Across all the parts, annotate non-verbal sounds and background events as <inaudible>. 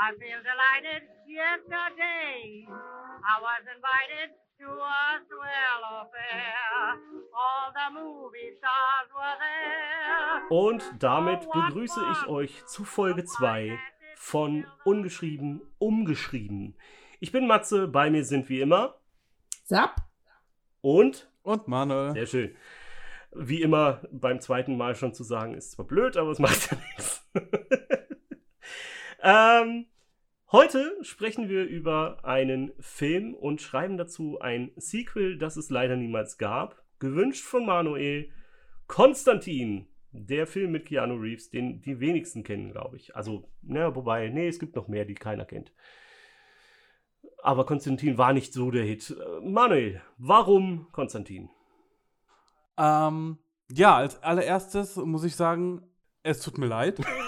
I feel delighted. Yesterday, I was invited to a swell affair. All the movie stars were there. Und damit begrüße ich euch zu Folge 2 von Ungeschrieben umgeschrieben. Ich bin Matze, bei mir sind wie immer Sap und Und Manuel. sehr schön. Wie immer beim zweiten Mal schon zu sagen, ist zwar blöd, aber es macht ja nichts. <laughs> ähm, heute sprechen wir über einen Film und schreiben dazu ein Sequel, das es leider niemals gab. Gewünscht von Manuel. Konstantin, der Film mit Keanu Reeves, den die wenigsten kennen, glaube ich. Also, na, wobei, nee, es gibt noch mehr, die keiner kennt. Aber Konstantin war nicht so der Hit. Äh, Manuel, warum Konstantin? Ähm, ja, als allererstes muss ich sagen, es tut mir leid. <laughs>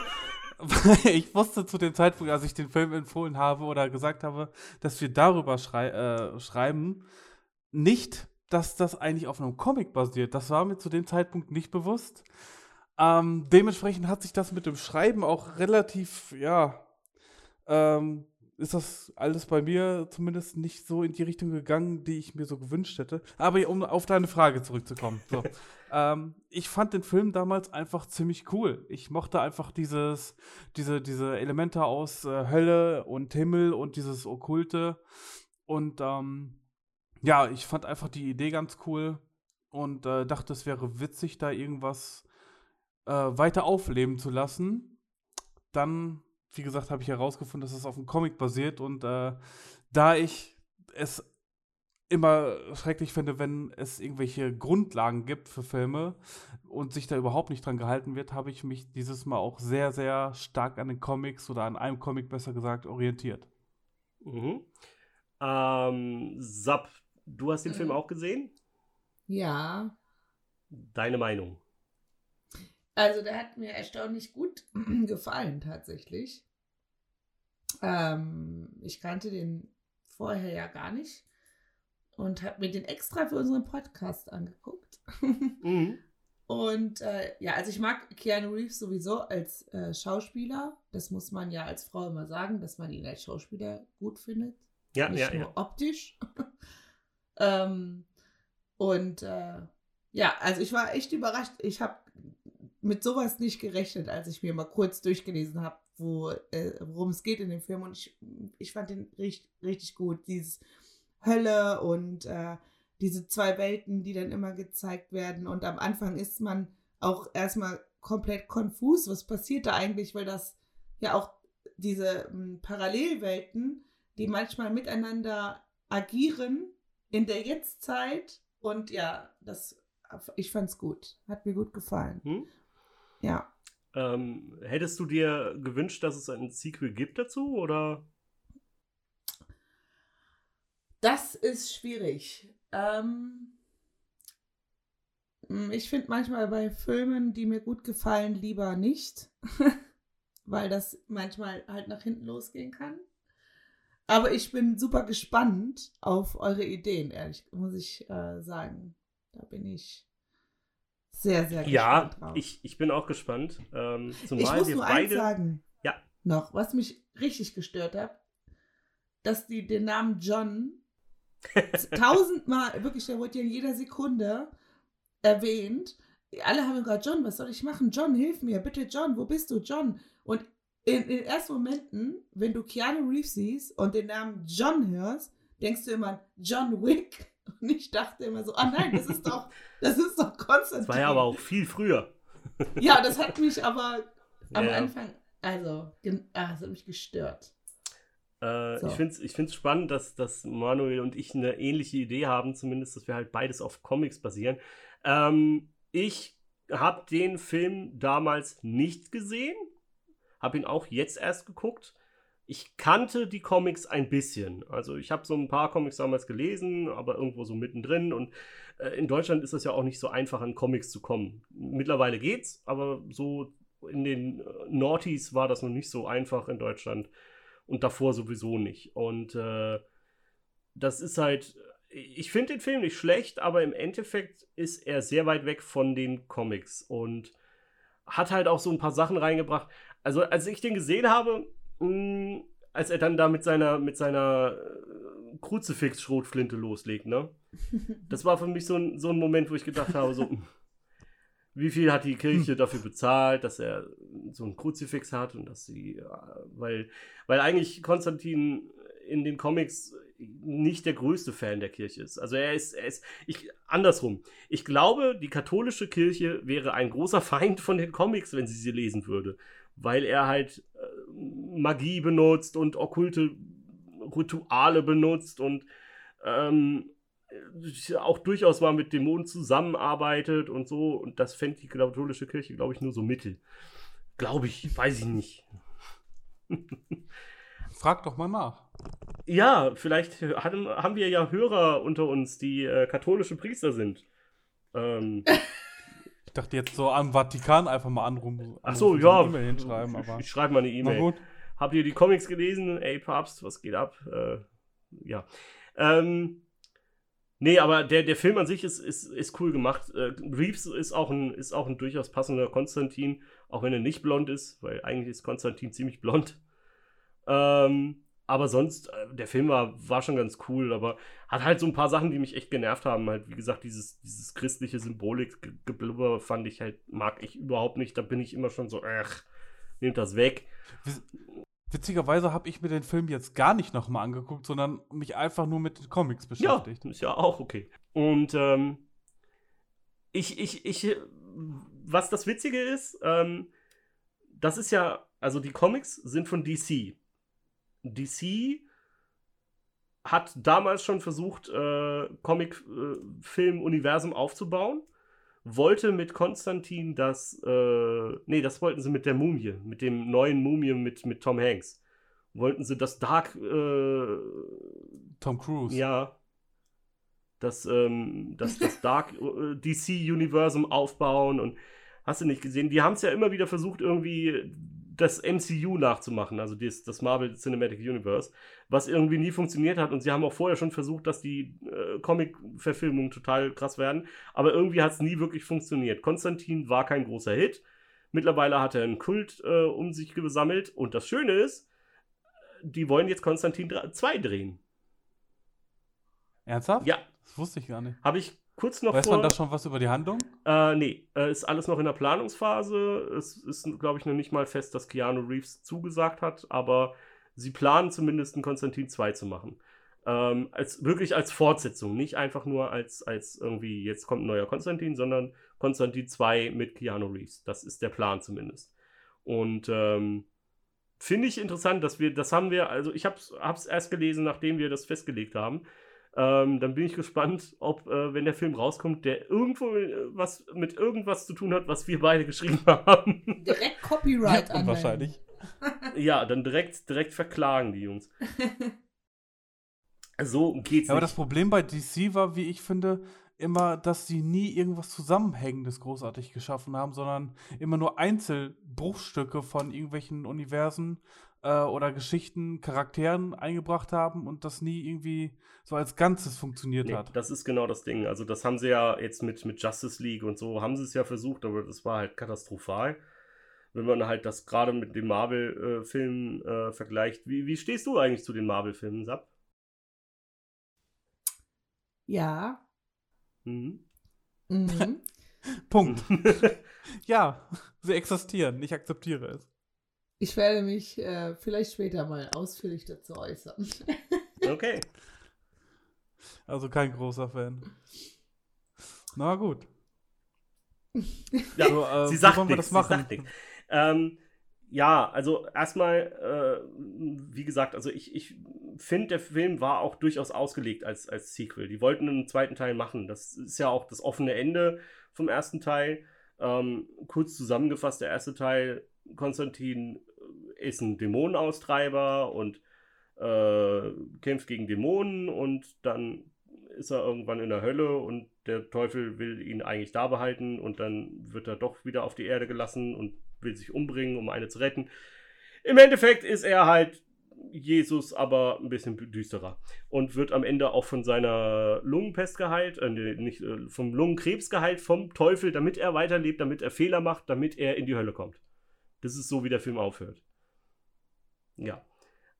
Ich wusste zu dem Zeitpunkt, als ich den Film empfohlen habe oder gesagt habe, dass wir darüber schrei äh, schreiben, nicht, dass das eigentlich auf einem Comic basiert. Das war mir zu dem Zeitpunkt nicht bewusst. Ähm, dementsprechend hat sich das mit dem Schreiben auch relativ, ja, ähm, ist das alles bei mir zumindest nicht so in die Richtung gegangen, die ich mir so gewünscht hätte. Aber um auf deine Frage zurückzukommen. So. <laughs> ähm, ich fand den Film damals einfach ziemlich cool. Ich mochte einfach dieses, diese, diese Elemente aus äh, Hölle und Himmel und dieses Okkulte. Und ähm, ja, ich fand einfach die Idee ganz cool und äh, dachte, es wäre witzig, da irgendwas äh, weiter aufleben zu lassen. Dann wie gesagt, habe ich herausgefunden, dass es auf einem Comic basiert und äh, da ich es immer schrecklich finde, wenn es irgendwelche Grundlagen gibt für Filme und sich da überhaupt nicht dran gehalten wird, habe ich mich dieses Mal auch sehr, sehr stark an den Comics oder an einem Comic besser gesagt orientiert. Mhm. Ähm, Sap, du hast den. Film auch gesehen? Ja, Deine Meinung? also der hat mir erstaunlich gut <clears throat> gefallen tatsächlich. Ähm, ich kannte den vorher ja gar nicht und habe mir den extra für unseren Podcast angeguckt. <laughs> Mhm. Und äh, ja, also ich mag Keanu Reeves sowieso als äh, Schauspieler. Das muss man ja als Frau immer sagen, dass man ihn als Schauspieler gut findet. Ja, nicht ja, nur ja. optisch. <laughs> ähm, und äh, ja, also ich war echt überrascht. Ich habe mit sowas nicht gerechnet, als ich mir mal kurz durchgelesen habe, wo, äh, worum es geht in dem Film. Und ich, ich fand den richtig, richtig gut. Dieses Hölle und äh, diese zwei Welten, die dann immer gezeigt werden. Und am Anfang ist man auch erstmal komplett konfus. Was passiert da eigentlich? Weil das ja auch diese m, Parallelwelten, die manchmal miteinander agieren in der Jetztzeit. Und ja, das, ich fand's gut. Hat mir gut gefallen. Hm? Ja. Ähm, hättest du dir gewünscht, dass es ein Sequel gibt dazu? Oder? Das ist schwierig. Ähm, mm, ich finde manchmal bei Filmen, die mir gut gefallen, lieber nicht, <laughs> weil das manchmal halt nach hinten losgehen kann. Aber ich bin super gespannt auf eure Ideen, ehrlich, muss ich äh, sagen. Da bin ich sehr, sehr Ja, gespannt drauf. ich, ich bin auch gespannt. Ähm, Ich zumal muss wir nur eins beide. sagen. Ja. Noch, was mich richtig gestört hat, dass die den Namen John <laughs> tausendmal, wirklich, der wurde ja in jeder Sekunde erwähnt. Alle haben gerade, John, was soll ich machen? John, hilf mir, bitte, John, wo bist du, John? Und in, in den ersten Momenten, wenn du Keanu Reeves siehst und den Namen John hörst, denkst du immer John Wick. Und ich dachte immer so, ah nein, das ist doch, das ist doch Konstantin. Das war ja aber auch viel früher. Ja, das hat mich aber am Ja. Anfang, also, ah, das hat mich gestört. Äh, So. Ich finde es ich find's spannend, dass, dass Manuel und ich eine ähnliche Idee haben, zumindest, dass wir halt beides auf Comics basieren. Ähm, ich habe den Film damals nicht gesehen, habe ihn auch jetzt erst geguckt. Ich kannte die Comics ein bisschen. Also ich habe so ein paar Comics damals gelesen, aber irgendwo so mittendrin. Und äh, in Deutschland ist es ja auch nicht so einfach, an Comics zu kommen. Mittlerweile geht's, aber so in den äh, Naughties war das noch nicht so einfach in Deutschland und davor sowieso nicht. Und äh, das ist halt, ich finde den Film nicht schlecht, aber im Endeffekt ist er sehr weit weg von den Comics und hat halt auch so ein paar Sachen reingebracht. Also als ich den gesehen habe, mh, als er dann da mit seiner, mit seiner äh, Kruzifix-Schrotflinte loslegt, ne? <laughs> Das war für mich so ein, so ein Moment, wo ich gedacht habe, so, wie viel hat die Kirche dafür bezahlt, dass er so ein Kruzifix hat und dass sie, äh, weil, weil eigentlich Konstantin in den Comics nicht der größte Fan der Kirche ist. Also er ist, er ist, ich, andersrum. Ich glaube, die katholische Kirche wäre ein großer Feind von den Comics, wenn sie sie lesen würde. Weil er halt Magie benutzt und okkulte Rituale benutzt und ähm, auch durchaus mal mit Dämonen zusammenarbeitet und so. Und das fände die katholische Kirche, glaube ich, nur so mittel. Glaube ich, weiß ich nicht. <laughs> Frag doch mal nach. Ja, vielleicht hatten, haben wir ja Hörer unter uns, die äh, katholische Priester sind. Ähm, <laughs> Ich dachte jetzt so am Vatikan einfach mal anrufen. ach so, ja. hinschreiben, ich, ich schreibe mal eine E-Mail. Habt ihr die Comics gelesen? Ey, Papst, was geht ab? Äh, ja. Ähm, nee, aber der, der Film an sich ist, ist, ist cool gemacht. Äh, Reeves ist auch, ein, ist auch ein durchaus passender Konstantin, auch wenn er nicht blond ist, weil eigentlich ist Konstantin ziemlich blond. Ähm, aber sonst, äh, der Film war, war schon ganz cool, aber hat halt so ein paar Sachen, die mich echt genervt haben. Halt, wie gesagt, dieses, dieses christliche Symbolik-Geblubber fand ich halt, mag ich überhaupt nicht. Da bin ich immer schon so, ach, nehmt das weg. Witzigerweise habe ich mir den Film jetzt gar nicht nochmal angeguckt, sondern mich einfach nur mit den Comics Ja, beschäftigt. ist ja auch okay. Und ähm, ich, ich, ich, was das Witzige ist, ähm, das ist ja, also die Comics sind von DC. DC hat damals schon versucht, äh, Comic-Film-Universum aufzubauen. Wollte mit Konstantin das, äh, nee, das wollten sie mit der Mumie, mit dem neuen Mumie mit, mit Tom Hanks. Wollten sie das Dark, äh, Tom Cruise. ja. Das, ähm, das, das Dark äh, DC Universum aufbauen und hast du nicht gesehen? Die haben es ja immer wieder versucht, irgendwie das MCU nachzumachen, also das, das Marvel Cinematic Universe, was irgendwie nie funktioniert hat. Und sie haben auch vorher schon versucht, dass die äh, Comic-Verfilmungen total krass werden, aber irgendwie hat es nie wirklich funktioniert. Konstantin war kein großer Hit. Mittlerweile hat er einen Kult äh, um sich gesammelt. Und das Schöne ist, die wollen jetzt Konstantin 2 drehen. Ernsthaft? Ja, Das wusste ich gar nicht. habe ich kurz noch Weiß vor. man da schon was über die Handlung? Äh, nee, äh, ist alles noch in der Planungsphase. Es ist, glaube ich, noch nicht mal fest, dass Keanu Reeves zugesagt hat, aber sie planen zumindest einen Konstantin 2 zu machen. Ähm, als, wirklich als Fortsetzung, nicht einfach nur als, als irgendwie, jetzt kommt ein neuer Konstantin, sondern Konstantin 2 mit Keanu Reeves. Das ist der Plan zumindest. Und ähm, finde ich interessant, dass wir, das haben wir, also ich habe es erst gelesen, nachdem wir das festgelegt haben. Ähm, dann bin ich gespannt, ob, äh, wenn der Film rauskommt, der irgendwo äh, was mit irgendwas zu tun hat, was wir beide geschrieben <laughs> haben. Direkt Copyright <laughs> Ja, anmelden. unwahrscheinlich. ja, dann direkt, direkt verklagen die Jungs. <laughs> So geht's Ja, aber das Problem bei DC war, wie ich finde, immer, dass sie nie irgendwas Zusammenhängendes großartig geschaffen haben, sondern immer nur Einzelbruchstücke von irgendwelchen Universen äh, oder Geschichten, Charakteren eingebracht haben und das nie irgendwie so als Ganzes funktioniert Nee, hat. das ist genau das Ding. Also, das haben sie ja jetzt mit, mit Justice League und so, haben sie es ja versucht, aber das war halt katastrophal. Wenn man halt das gerade mit den Marvel-Filmen äh, vergleicht. Wie, wie stehst du eigentlich zu den Marvel-Filmen, Sab? Ja. Mhm. Mhm. <laughs> Punkt. <laughs> ja, sie existieren. Ich akzeptiere es. Ich werde mich äh, vielleicht später mal ausführlich dazu äußern. <laughs> okay. Also kein großer Fan. Na gut. Ja, So, äh, sie sagt wollen wir nichts. das machen? Sie sagt nichts. Ähm, ja, also erstmal, äh, wie gesagt, also ich, ich finde, der Film war auch durchaus ausgelegt als, als Sequel. Die wollten einen zweiten Teil machen. Das ist ja auch das offene Ende vom ersten Teil. Ähm, kurz zusammengefasst, der erste Teil, Konstantin ist ein Dämonenaustreiber und äh, kämpft gegen Dämonen und dann ist er irgendwann in der Hölle und der Teufel will ihn eigentlich da behalten und dann wird er doch wieder auf die Erde gelassen und will sich umbringen, um eine zu retten. Im Endeffekt ist er halt Jesus, aber ein bisschen düsterer und wird am Ende auch von seiner Lungenpest geheilt, äh, nicht äh, vom Lungenkrebs geheilt vom Teufel, damit er weiterlebt, damit er Fehler macht, damit er in die Hölle kommt. Das ist so, wie der Film aufhört. Ja.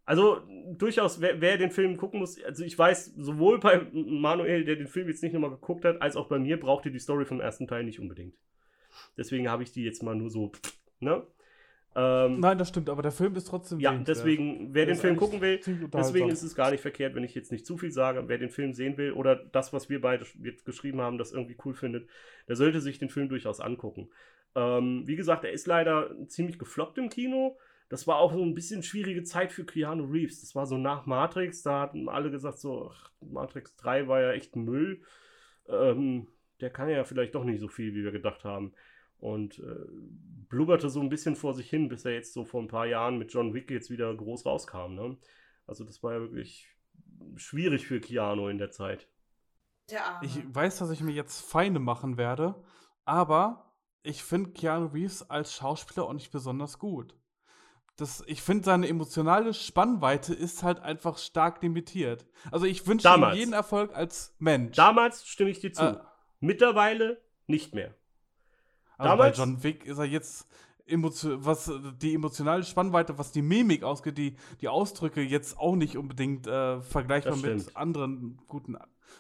Also durchaus, wer, wer, den Film gucken muss, also ich weiß, sowohl bei Manuel, der den Film jetzt nicht nochmal geguckt hat, als auch bei mir braucht ihr die Story vom ersten Teil nicht unbedingt. Deswegen habe ich die jetzt mal nur so, ne? Ähm, Nein, das stimmt, aber der Film ist trotzdem. Ja, deswegen, wer den Film gucken will, deswegen ist es gar nicht verkehrt, wenn ich jetzt nicht zu viel sage. Wer den Film sehen will oder das, was wir beide jetzt geschrieben haben, das irgendwie cool findet, der sollte sich den Film durchaus angucken. Ähm, wie gesagt, er ist leider ziemlich gefloppt im Kino das war auch so ein bisschen schwierige Zeit für Keanu Reeves. Das war so nach Matrix, da hatten alle gesagt, so, ach, Matrix 3 war ja echt Müll. Ähm, der kann ja vielleicht doch nicht so viel, wie wir gedacht haben. Und äh, blubberte so ein bisschen vor sich hin, bis er jetzt so vor ein paar Jahren mit John Wick jetzt wieder groß rauskam. Ne? Also das war ja wirklich schwierig für Keanu in der Zeit. Der Ich weiß, dass ich mir jetzt Feinde machen werde, aber ich finde Keanu Reeves als Schauspieler auch nicht besonders gut das, ich finde, seine emotionale Spannweite ist halt einfach stark limitiert. Also ich wünsche ihm jeden Erfolg als Mensch. Damals stimme ich dir zu. Äh, Mittlerweile nicht mehr. Also Damals, bei John Wick ist er jetzt was die emotionale Spannweite, was die Mimik ausgeht, die, die Ausdrücke jetzt auch nicht unbedingt äh, vergleichbar mit anderen guten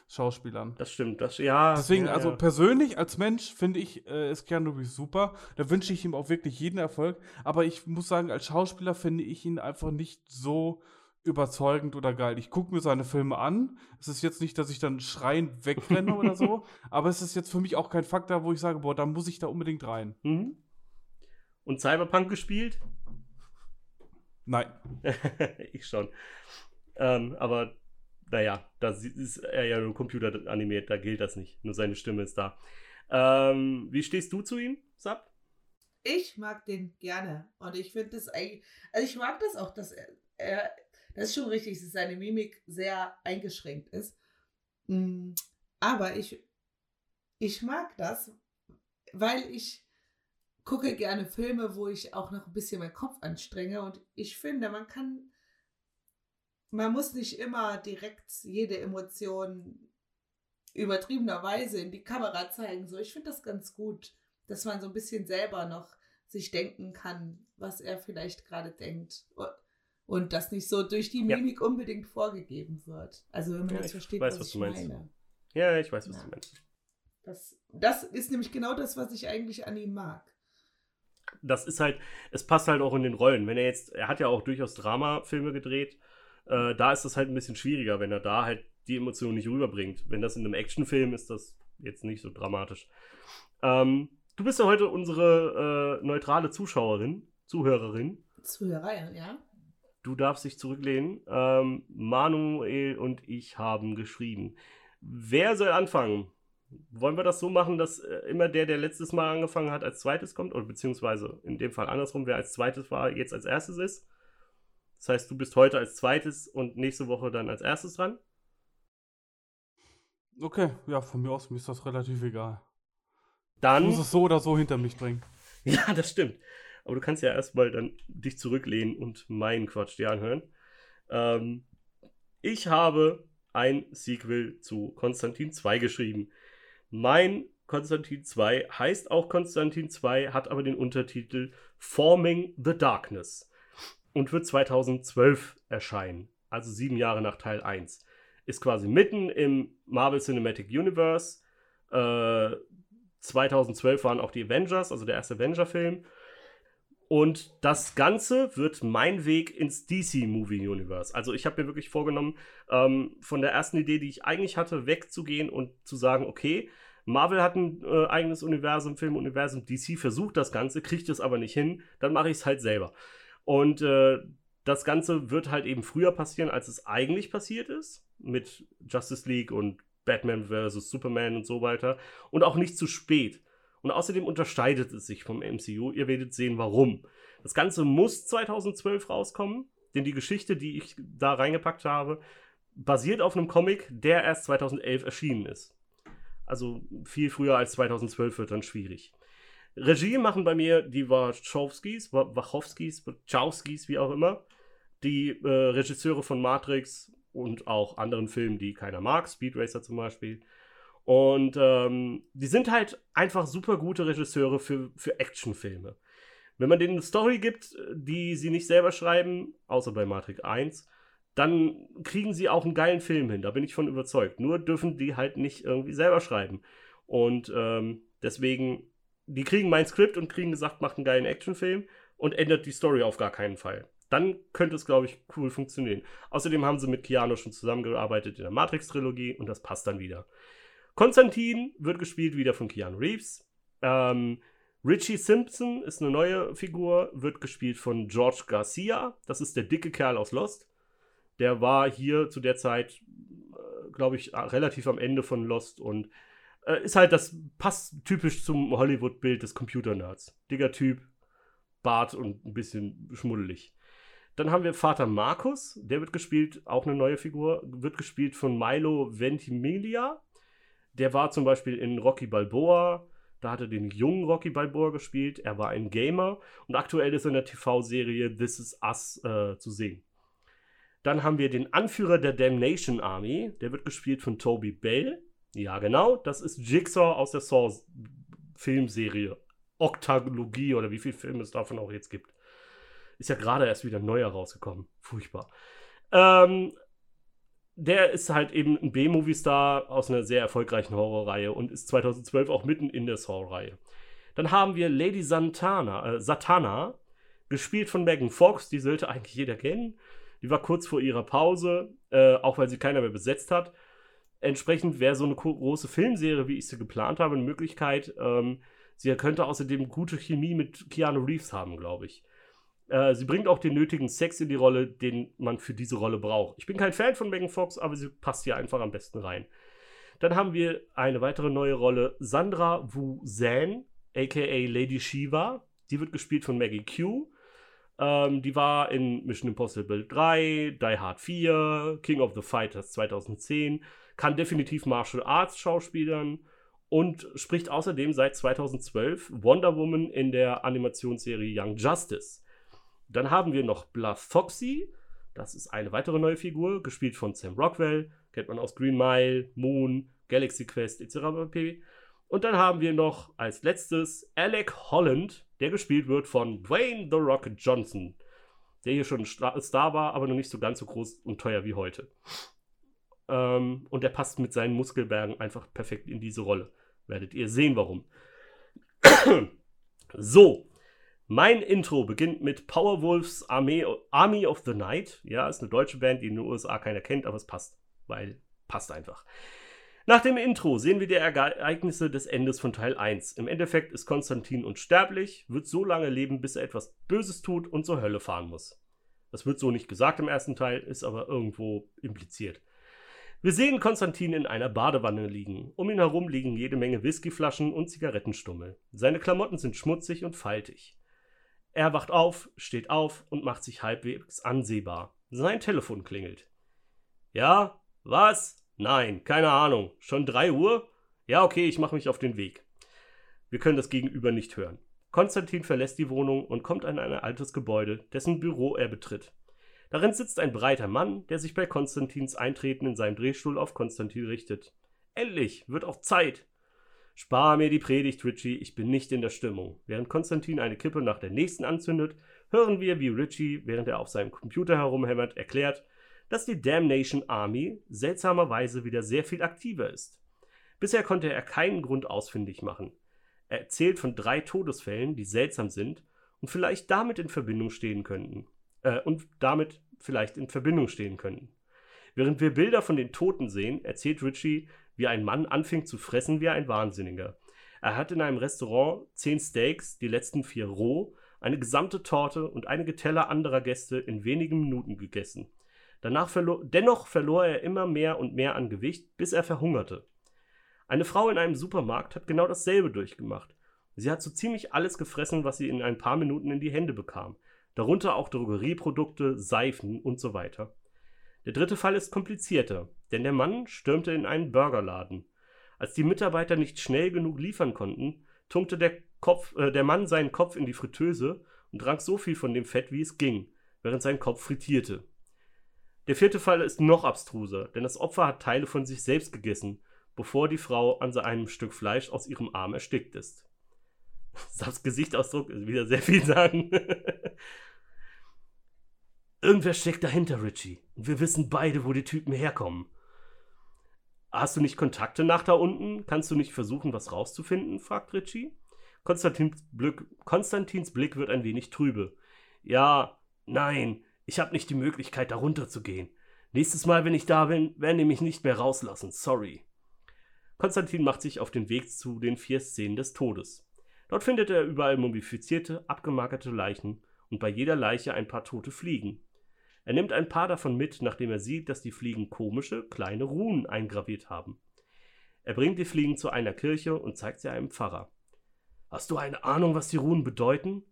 Schauspielern. Das stimmt, das ja. Deswegen, ja, also ja. persönlich als Mensch finde ich, äh, ist Keanu Reeves super. Da wünsche ich ihm auch wirklich jeden Erfolg. Aber ich muss sagen, als Schauspieler finde ich ihn einfach nicht so überzeugend oder geil. Ich gucke mir seine Filme an. Es ist jetzt nicht, dass ich dann schreiend wegrenne oder so, <laughs> aber es ist jetzt für mich auch kein Faktor, wo ich sage, boah, da muss ich da unbedingt rein. Mhm. Und Cyberpunk gespielt? Nein. <laughs> ich schon. Ähm, aber naja, da ist er ja nur computeranimiert, da gilt das nicht. Nur seine Stimme ist da. Ähm, wie stehst du zu ihm, Sab? Ich mag den gerne. Und ich finde das eigentlich, also ich mag das auch, dass er, er, das ist schon richtig, dass seine Mimik sehr eingeschränkt ist. Mm, aber ich, ich mag das, weil ich gucke gerne Filme, wo ich auch noch ein bisschen meinen Kopf anstrenge. Und ich finde, man kann man muss nicht immer direkt jede Emotion übertriebenerweise in die Kamera zeigen. So, ich finde das ganz gut, dass man so ein bisschen selber noch sich denken kann, was er vielleicht gerade denkt. Und das nicht so durch die Mimik ja. unbedingt vorgegeben wird. Also wenn man ja, jetzt versteht, weiß, was, was ich meine. Ja, ich weiß, was ja. du meinst. Das, das ist nämlich genau das, was ich eigentlich an ihm mag. Das ist halt, es passt halt auch in den Rollen. Wenn er jetzt, er hat ja auch durchaus Dramafilme gedreht, äh, da ist das halt ein bisschen schwieriger, wenn er da halt die Emotionen nicht rüberbringt. Wenn das in einem Actionfilm ist, das jetzt nicht so dramatisch. Ähm, du bist ja heute unsere äh, neutrale Zuschauerin, Zuhörerin. Zuhörer, ja. Du darfst dich zurücklehnen. Ähm, Manuel und ich haben geschrieben. Wer soll anfangen? Wollen wir das so machen, dass äh, immer der, der letztes Mal angefangen hat, als zweites kommt? Oder beziehungsweise in dem Fall andersrum, wer als zweites war, jetzt als erstes ist? Das heißt, du bist heute als zweites und nächste Woche dann als erstes dran? Okay, ja, von mir aus mir ist das relativ egal. Dann. Ich muss es so oder so hinter mich bringen. <laughs> Ja, das stimmt. Aber du kannst ja erstmal dann dich zurücklehnen und meinen Quatsch dir anhören. Ähm, ich habe ein Sequel zu Konstantin 2 geschrieben. Mein Konstantin 2 heißt auch Konstantin 2, hat aber den Untertitel Forming the Darkness und wird 2012 erscheinen. Also sieben Jahre nach Teil 1. Ist quasi mitten im Marvel Cinematic Universe. Äh, 2012 waren auch die Avengers, also der erste Avenger-Film. Und das Ganze wird mein Weg ins DC Movie Universe. Also ich habe mir wirklich vorgenommen, ähm, von der ersten Idee, die ich eigentlich hatte, wegzugehen und zu sagen, okay, Marvel hat ein äh, eigenes Universum, Filmuniversum, DC versucht das Ganze, kriegt es aber nicht hin, dann mache ich es halt selber. Und äh, das Ganze wird halt eben früher passieren, als es eigentlich passiert ist. Mit Justice League und Batman vs. Superman und so weiter. Und auch nicht zu spät. Und außerdem unterscheidet es sich vom MCU. Ihr werdet sehen, warum. Das Ganze muss 2012 rauskommen, denn die Geschichte, die ich da reingepackt habe, basiert auf einem Comic, der erst 2011 erschienen ist. Also viel früher als 2012 wird dann schwierig. Regie machen bei mir die Wachowskis, Wachowskis, Wachowskis, wie auch immer. Die äh, Regisseure von Matrix und auch anderen Filmen, die keiner mag, Speed Racer zum Beispiel. Und ähm, die sind halt einfach super gute Regisseure für, für Actionfilme. Wenn man denen eine Story gibt, die sie nicht selber schreiben, außer bei Matrix 1, dann kriegen sie auch einen geilen Film hin. Da bin ich von überzeugt. Nur dürfen die halt nicht irgendwie selber schreiben. Und ähm, deswegen, die kriegen mein Skript und kriegen gesagt, macht einen geilen Actionfilm und ändert die Story auf gar keinen Fall. Dann könnte es, glaube ich, cool funktionieren. Außerdem haben sie mit Keanu schon zusammengearbeitet in der Matrix-Trilogie und das passt dann wieder. Konstantin wird gespielt wieder von Keanu Reeves. Ähm, Richie Simpson ist eine neue Figur, wird gespielt von George Garcia. Das ist der dicke Kerl aus Lost. Der war hier zu der Zeit, äh, glaube ich, relativ am Ende von Lost und äh, ist halt das passt typisch zum Hollywood-Bild des Computernerds. Dicker Typ, Bart und ein bisschen schmuddelig. Dann haben wir Vater Markus, der wird gespielt, auch eine neue Figur, wird gespielt von Milo Ventimiglia. Der war zum Beispiel in Rocky Balboa, da hat er den jungen Rocky Balboa gespielt. Er war ein Gamer und aktuell ist er in der TV-Serie This Is Us äh, zu sehen. Dann haben wir den Anführer der Damnation Army, der wird gespielt von Toby Bell. Ja, genau, das ist Jigsaw aus der Saw-Filmserie. Oktalogie oder wie viele Filme es davon auch jetzt gibt. Ist ja gerade erst wieder neu herausgekommen. Furchtbar. Ähm, der ist halt eben ein B-Movie-Star aus einer sehr erfolgreichen Horrorreihe und ist 2012 auch mitten in der Saw-Reihe. Dann haben wir Lady Santana, äh, Satana, gespielt von Megan Fox, die sollte eigentlich jeder kennen. Die war kurz vor ihrer Pause, äh, auch weil sie keiner mehr besetzt hat entsprechend wäre so eine große Filmserie, wie ich sie geplant habe, eine Möglichkeit. Ähm, sie könnte außerdem gute Chemie mit Keanu Reeves haben, glaube ich. Äh, sie bringt auch den nötigen Sex in die Rolle, den man für diese Rolle braucht. Ich bin kein Fan von Megan Fox, aber sie passt hier einfach am besten rein. Dann haben wir eine weitere neue Rolle, Sandra Wu Zan, aka Lady Shiva. Die wird gespielt von Maggie Q. Ähm, die war in Mission Impossible 3, Die Hard 4, King of the Fighters 2010 kann definitiv Martial Arts schauspielern und spricht außerdem seit 2012 Wonder Woman in der Animationsserie Young Justice. Dann haben wir noch Bluff Foxy, das ist eine weitere neue Figur, gespielt von Sam Rockwell, kennt man aus Green Mile, Moon, Galaxy Quest etc. Und dann haben wir noch als letztes Alec Holland, der gespielt wird von Dwayne The Rocket Johnson, der hier schon Star war, aber noch nicht so ganz so groß und teuer wie heute. Ähm, und der passt mit seinen Muskelbergen einfach perfekt in diese Rolle. Werdet ihr sehen, warum. <clears throat> so, mein Intro beginnt mit Powerwolves Armee, Army of the Night. Ja, ist eine deutsche Band, die in den USA keiner kennt, aber es passt, weil passt einfach. Nach dem Intro sehen wir die Ereignisse des Endes von Teil 1. Im Endeffekt ist Konstantin unsterblich, wird so lange leben, bis er etwas Böses tut und zur Hölle fahren muss. Das wird so nicht gesagt im ersten Teil, ist aber irgendwo impliziert. Wir sehen Konstantin in einer Badewanne liegen. Um ihn herum liegen jede Menge Whiskyflaschen und Zigarettenstummel. Seine Klamotten sind schmutzig und faltig. Er wacht auf, steht auf und macht sich halbwegs ansehbar. Sein Telefon klingelt. Ja? Was? Nein, keine Ahnung. Schon drei Uhr? Ja, okay, ich mache mich auf den Weg. Wir können das Gegenüber nicht hören. Konstantin verlässt die Wohnung und kommt an ein altes Gebäude, dessen Büro er betritt. Darin sitzt ein breiter Mann, der sich bei Konstantins Eintreten in seinem Drehstuhl auf Konstantin richtet. Endlich, wird auch Zeit. Spar mir die Predigt, Richie, ich bin nicht in der Stimmung. Während Konstantin eine Kippe nach der nächsten anzündet, hören wir, wie Richie, während er auf seinem Computer herumhämmert, erklärt, dass die Damnation Army seltsamerweise wieder sehr viel aktiver ist. Bisher konnte er keinen Grund ausfindig machen. Er erzählt von drei Todesfällen, die seltsam sind und vielleicht damit in Verbindung stehen könnten äh, und damit vielleicht in Verbindung stehen könnten. Während wir Bilder von den Toten sehen, erzählt Richie, wie ein Mann anfing zu fressen wie ein Wahnsinniger. Er hat in einem Restaurant zehn Steaks, die letzten vier roh, eine gesamte Torte und einige Teller anderer Gäste in wenigen Minuten gegessen. Danach verlor, dennoch verlor er immer mehr und mehr an Gewicht, bis er verhungerte. Eine Frau in einem Supermarkt hat genau dasselbe durchgemacht. Sie hat so ziemlich alles gefressen, was sie in ein paar Minuten in die Hände bekam darunter auch Drogerieprodukte, Seifen und so weiter. Der dritte Fall ist komplizierter, denn der Mann stürmte in einen Burgerladen. Als die Mitarbeiter nicht schnell genug liefern konnten, tunkte der, Kopf, äh, der Mann seinen Kopf in die Fritteuse und trank so viel von dem Fett, wie es ging, während sein Kopf frittierte. Der vierte Fall ist noch abstruser, denn das Opfer hat Teile von sich selbst gegessen, bevor die Frau an einem Stück Fleisch aus ihrem Arm erstickt ist. <laughs> Saps Gesichtsausdruck ist wieder sehr viel sagen. <laughs> Irgendwer steckt dahinter, Richie. Und wir wissen beide, wo die Typen herkommen. Hast du nicht Kontakte nach da unten? Kannst du nicht versuchen, was rauszufinden? fragt Richie. Konstantins Blick, Konstantins Blick wird ein wenig trübe. Ja, nein, ich habe nicht die Möglichkeit, da runter zu gehen. Nächstes Mal, wenn ich da bin, werden die mich nicht mehr rauslassen. Sorry. Konstantin macht sich auf den Weg zu den vier Szenen des Todes. Dort findet er überall mumifizierte, abgemagerte Leichen und bei jeder Leiche ein paar tote Fliegen. Er nimmt ein paar davon mit, nachdem er sieht, dass die Fliegen komische, kleine Runen eingraviert haben. Er bringt die Fliegen zu einer Kirche und zeigt sie einem Pfarrer. Hast du eine Ahnung, was die Runen bedeuten?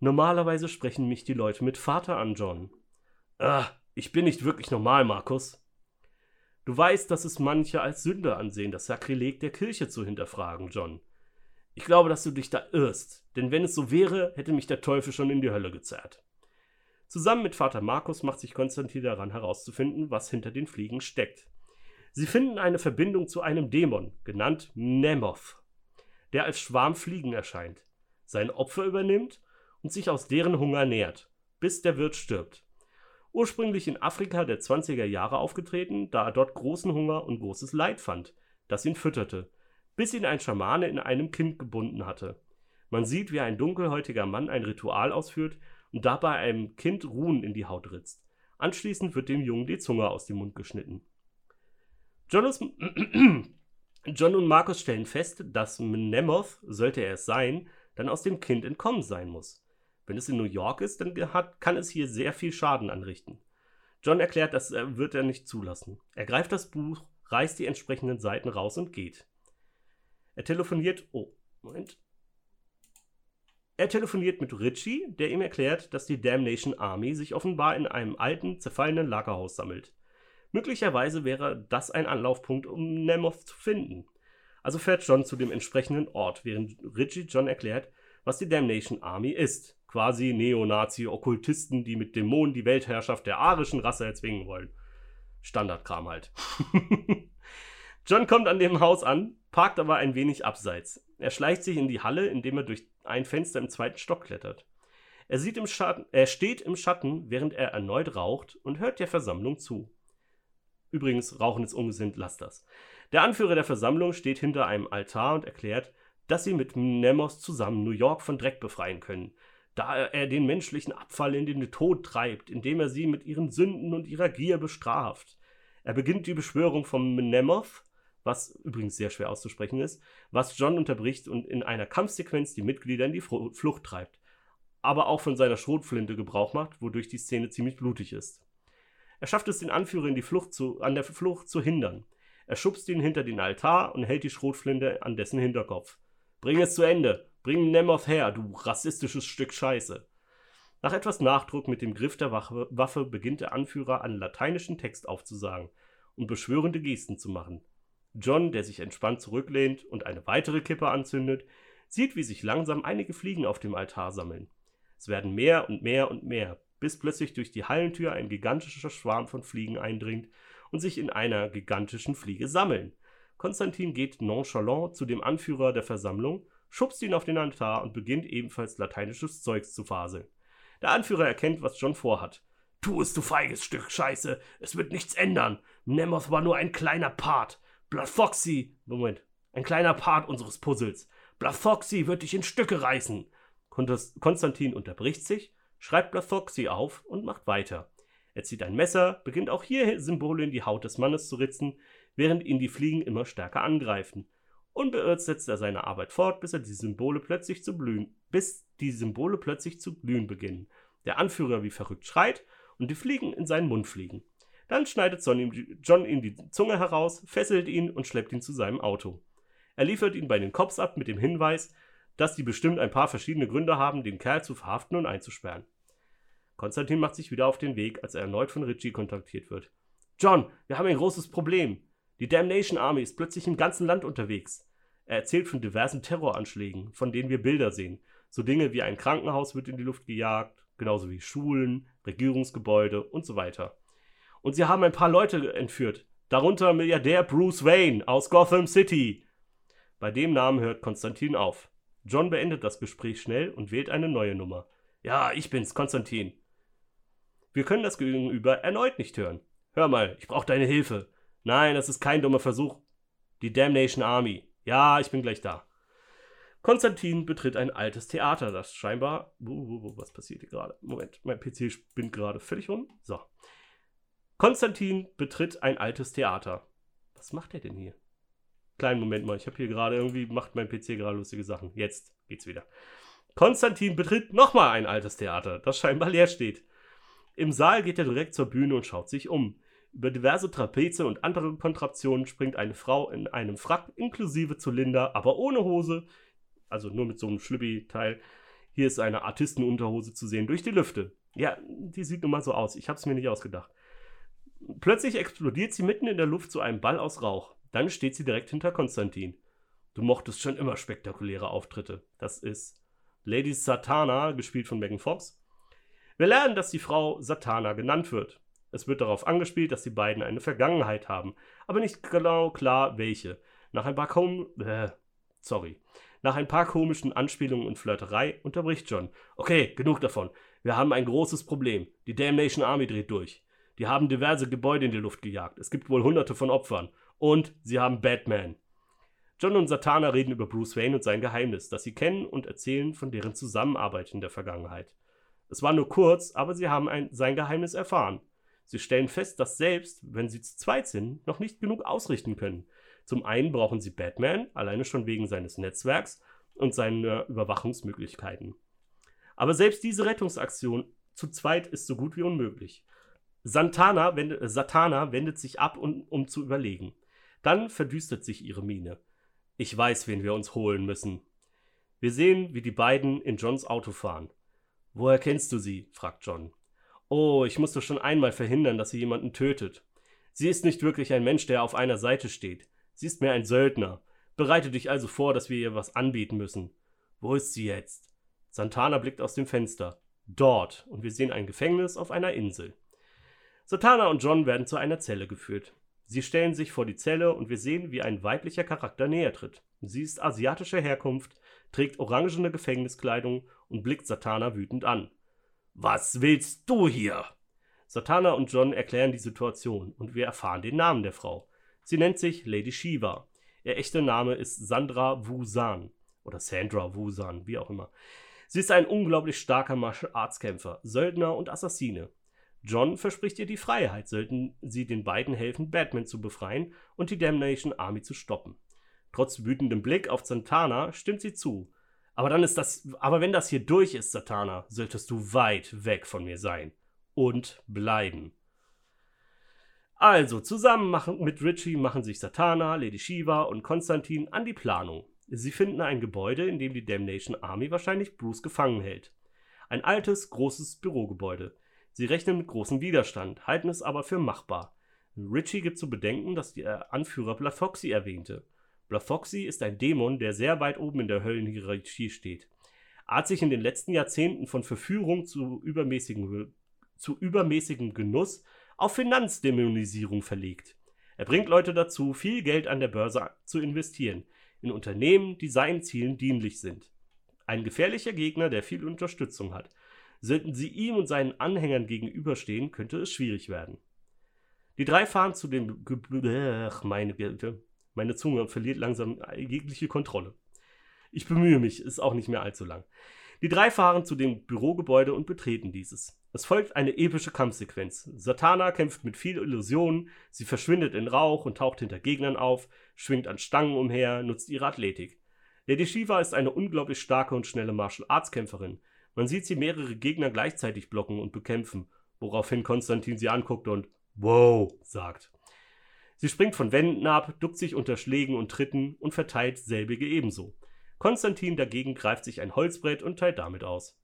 Normalerweise sprechen mich die Leute mit Vater an, John. Ah, ich bin nicht wirklich normal, Markus. Du weißt, dass es manche als Sünde ansehen, das Sakrileg der Kirche zu hinterfragen, John. Ich glaube, dass du dich da irrst, denn wenn es so wäre, hätte mich der Teufel schon in die Hölle gezerrt. Zusammen mit Vater Markus macht sich Konstantin daran herauszufinden, was hinter den Fliegen steckt. Sie finden eine Verbindung zu einem Dämon, genannt Nemoth, der als Schwarm Fliegen erscheint, sein Opfer übernimmt und sich aus deren Hunger nährt, bis der Wirt stirbt. Ursprünglich in Afrika der 20er Jahre aufgetreten, da er dort großen Hunger und großes Leid fand, das ihn fütterte, bis ihn ein Schamane in einem Kind gebunden hatte. Man sieht, wie ein dunkelhäutiger Mann ein Ritual ausführt, und dabei einem Kind Ruhen in die Haut ritzt. Anschließend wird dem Jungen die Zunge aus dem Mund geschnitten. <clears throat> John, und Markus stellen fest, dass Mnemoth, sollte er es sein, dann aus dem Kind entkommen sein muss. Wenn es in New York ist, dann kann es hier sehr viel Schaden anrichten. John erklärt, das wird er nicht zulassen. Er greift das Buch, reißt die entsprechenden Seiten raus und geht. Er telefoniert. Oh, Moment. Er telefoniert mit Richie, der ihm erklärt, dass die Damnation Army sich offenbar in einem alten, zerfallenen Lagerhaus sammelt. Möglicherweise wäre das ein Anlaufpunkt, um Nemoth zu finden. Also fährt John zu dem entsprechenden Ort, während Richie John erklärt, was die Damnation Army ist. Quasi Neonazi-Okkultisten, die mit Dämonen die Weltherrschaft der arischen Rasse erzwingen wollen. Standardkram halt. <laughs> John kommt an dem Haus an, parkt aber ein wenig abseits. Er schleicht sich in die Halle, indem er durch ein Fenster im zweiten Stock klettert. Er, sieht im Schatten, er steht im Schatten, während er erneut raucht und hört der Versammlung zu. Übrigens, Rauchen ist ungesinnt, lasst das. Der Anführer der Versammlung steht hinter einem Altar und erklärt, dass sie mit Nemos zusammen New York von Dreck befreien können, da er den menschlichen Abfall in den Tod treibt, indem er sie mit ihren Sünden und ihrer Gier bestraft. Er beginnt die Beschwörung von Mnemoth, was übrigens sehr schwer auszusprechen ist, was John unterbricht und in einer Kampfsequenz die Mitglieder in die Flucht treibt, aber auch von seiner Schrotflinte Gebrauch macht, wodurch die Szene ziemlich blutig ist. Er schafft es den Anführer in die Flucht zu, an der Flucht zu hindern. Er schubst ihn hinter den Altar und hält die Schrotflinte an dessen Hinterkopf. Bring es zu Ende! Bring Nemoth her, du rassistisches Stück Scheiße! Nach etwas Nachdruck mit dem Griff der Waffe beginnt der Anführer einen lateinischen Text aufzusagen und beschwörende Gesten zu machen. John, der sich entspannt zurücklehnt und eine weitere Kippe anzündet, sieht, wie sich langsam einige Fliegen auf dem Altar sammeln. Es werden mehr und mehr und mehr, bis plötzlich durch die Hallentür ein gigantischer Schwarm von Fliegen eindringt und sich in einer gigantischen Fliege sammeln. Konstantin geht nonchalant zu dem Anführer der Versammlung, schubst ihn auf den Altar und beginnt ebenfalls lateinisches Zeugs zu faseln. Der Anführer erkennt, was John vorhat. Tu es, du feiges Stück Scheiße, es wird nichts ändern. Nemoth war nur ein kleiner Part. Foxy, Moment, ein kleiner Part unseres Puzzles. Foxy wird dich in Stücke reißen. Konstantin unterbricht sich, schreibt Foxy auf und macht weiter. Er zieht ein Messer, beginnt auch hier Symbole in die Haut des Mannes zu ritzen, während ihn die Fliegen immer stärker angreifen. Unbeirrt setzt er seine Arbeit fort, bis er die Symbole plötzlich zu blühen, bis die Symbole plötzlich zu glühen beginnen. Der Anführer wie verrückt schreit und die Fliegen in seinen Mund fliegen. Dann schneidet John ihm die Zunge heraus, fesselt ihn und schleppt ihn zu seinem Auto. Er liefert ihn bei den Cops ab mit dem Hinweis, dass die bestimmt ein paar verschiedene Gründe haben, den Kerl zu verhaften und einzusperren. Konstantin macht sich wieder auf den Weg, als er erneut von Richie kontaktiert wird. John, wir haben ein großes Problem. Die Damnation Army ist plötzlich im ganzen Land unterwegs. Er erzählt von diversen Terroranschlägen, von denen wir Bilder sehen. So Dinge wie ein Krankenhaus wird in die Luft gejagt, genauso wie Schulen, Regierungsgebäude und so weiter. Und sie haben ein paar Leute entführt. Darunter Milliardär Bruce Wayne aus Gotham City. Bei dem Namen hört Konstantin auf. John beendet das Gespräch schnell und wählt eine neue Nummer. Ja, ich bin's, Konstantin. Wir können das Gegenüber erneut nicht hören. Hör mal, ich brauche deine Hilfe. Nein, das ist kein dummer Versuch. Die Damnation Army. Ja, ich bin gleich da. Konstantin betritt ein altes Theater, das scheinbar. was passiert hier gerade? Moment, mein PC spinnt gerade völlig rum. So. Konstantin betritt ein altes Theater. Was macht er denn hier? Kleinen Moment mal, ich habe hier gerade irgendwie, macht mein PC gerade lustige Sachen. Jetzt geht's wieder. Konstantin betritt nochmal ein altes Theater, das scheinbar leer steht. Im Saal geht er direkt zur Bühne und schaut sich um. Über diverse Trapeze und andere Kontraktionen springt eine Frau in einem Frack inklusive Zylinder, aber ohne Hose, also nur mit so einem Schlüppi-Teil. Hier ist eine Artistenunterhose zu sehen durch die Lüfte. Ja, die sieht nun mal so aus. Ich habe es mir nicht ausgedacht. Plötzlich explodiert sie mitten in der Luft zu einem Ball aus Rauch. Dann steht sie direkt hinter Konstantin. Du mochtest schon immer spektakuläre Auftritte. Das ist Lady Satana, gespielt von Megan Fox. Wir lernen, dass die Frau Satana genannt wird. Es wird darauf angespielt, dass die beiden eine Vergangenheit haben, aber nicht genau klar welche. Nach ein paar kom äh, sorry. Nach ein paar komischen Anspielungen und Flirterei unterbricht John. Okay, genug davon. Wir haben ein großes Problem. Die Damnation Army dreht durch. Die haben diverse Gebäude in die Luft gejagt. Es gibt wohl hunderte von Opfern. Und sie haben Batman. John und Satana reden über Bruce Wayne und sein Geheimnis, das sie kennen und erzählen von deren Zusammenarbeit in der Vergangenheit. Es war nur kurz, aber sie haben ein, sein Geheimnis erfahren. Sie stellen fest, dass selbst, wenn sie zu zweit sind, noch nicht genug ausrichten können. Zum einen brauchen sie Batman, alleine schon wegen seines Netzwerks und seiner Überwachungsmöglichkeiten. Aber selbst diese Rettungsaktion zu zweit ist so gut wie unmöglich. Santana wendet, äh, Satana wendet sich ab, um, um zu überlegen. Dann verdüstert sich ihre Miene. Ich weiß, wen wir uns holen müssen. Wir sehen, wie die beiden in Johns Auto fahren. Woher kennst du sie? fragt John. Oh, ich musste schon einmal verhindern, dass sie jemanden tötet. Sie ist nicht wirklich ein Mensch, der auf einer Seite steht. Sie ist mehr ein Söldner. Bereite dich also vor, dass wir ihr was anbieten müssen. Wo ist sie jetzt? Santana blickt aus dem Fenster. Dort. Und wir sehen ein Gefängnis auf einer Insel. Santana und John werden zu einer Zelle geführt. Sie stellen sich vor die Zelle und wir sehen, wie ein weiblicher Charakter näher tritt. Sie ist asiatischer Herkunft, trägt orangene Gefängniskleidung und blickt Satana wütend an. Was willst du hier? Satana und John erklären die Situation und wir erfahren den Namen der Frau. Sie nennt sich Lady Shiva. Ihr echter Name ist Sandra Wusan oder Sandra Wusan, wie auch immer. Sie ist ein unglaublich starker Martial Arts Kämpfer, Söldner und Assassine. John verspricht ihr die Freiheit, sollten sie den beiden helfen, Batman zu befreien und die Damnation Army zu stoppen. Trotz wütendem Blick auf Santana stimmt sie zu. Aber dann ist das, aber wenn das hier durch ist, Satana, solltest du weit weg von mir sein und bleiben. Also, zusammen machen, mit Richie machen sich Satana, Lady Shiva und Konstantin an die Planung. Sie finden ein Gebäude, in dem die Damnation Army wahrscheinlich Bruce gefangen hält. Ein altes, großes Bürogebäude. Sie rechnen mit großem Widerstand, halten es aber für machbar. Richie gibt zu bedenken, dass der Anführer Blafoxy erwähnte. Blafoxy ist ein Dämon, der sehr weit oben in der Höllenhierarchie steht. Er hat sich in den letzten Jahrzehnten von Verführung zu übermäßigem, zu übermäßigem Genuss auf Finanzdämonisierung verlegt. Er bringt Leute dazu, viel Geld an der Börse zu investieren, in Unternehmen, die seinen Zielen dienlich sind. Ein gefährlicher Gegner, der viel Unterstützung hat. Sollten sie ihm und seinen Anhängern gegenüberstehen, könnte es schwierig werden. Die drei fahren zu dem Ach, meine. Meine Zunge verliert langsam jegliche Kontrolle. Ich bemühe mich, ist auch nicht mehr allzu lang. Die drei fahren zu dem Bürogebäude und betreten dieses. Es folgt eine epische Kampfsequenz. Satana kämpft mit viel Illusionen, sie verschwindet in Rauch und taucht hinter Gegnern auf, schwingt an Stangen umher, nutzt ihre Athletik. Lady Shiva ist eine unglaublich starke und schnelle Martial Arts Kämpferin. Man sieht sie mehrere Gegner gleichzeitig blocken und bekämpfen, woraufhin Konstantin sie anguckt und Wow sagt. Sie springt von Wänden ab, duckt sich unter Schlägen und Tritten und verteilt selbige ebenso. Konstantin dagegen greift sich ein Holzbrett und teilt damit aus.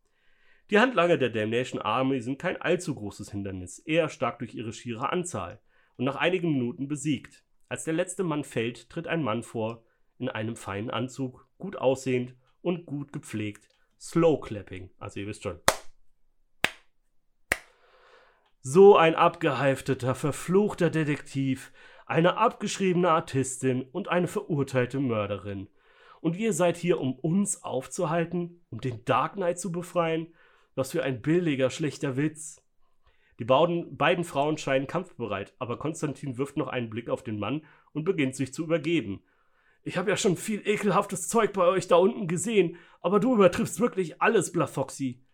Die Handlanger der Damnation Army sind kein allzu großes Hindernis, eher stark durch ihre schiere Anzahl und nach einigen Minuten besiegt. Als der letzte Mann fällt, tritt ein Mann vor, in einem feinen Anzug, gut aussehend und gut gepflegt. Slow Clapping, also ihr wisst schon. So ein abgehalfteter, verfluchter Detektiv, eine abgeschriebene Artistin und eine verurteilte Mörderin. Und ihr seid hier, um uns aufzuhalten, um den Dark Knight zu befreien? Was für ein billiger, schlechter Witz. Die beiden, beiden Frauen scheinen kampfbereit, aber Konstantin wirft noch einen Blick auf den Mann und beginnt sich zu übergeben. Ich habe ja schon viel ekelhaftes Zeug bei euch da unten gesehen, aber du übertriffst wirklich alles, Blafoxy.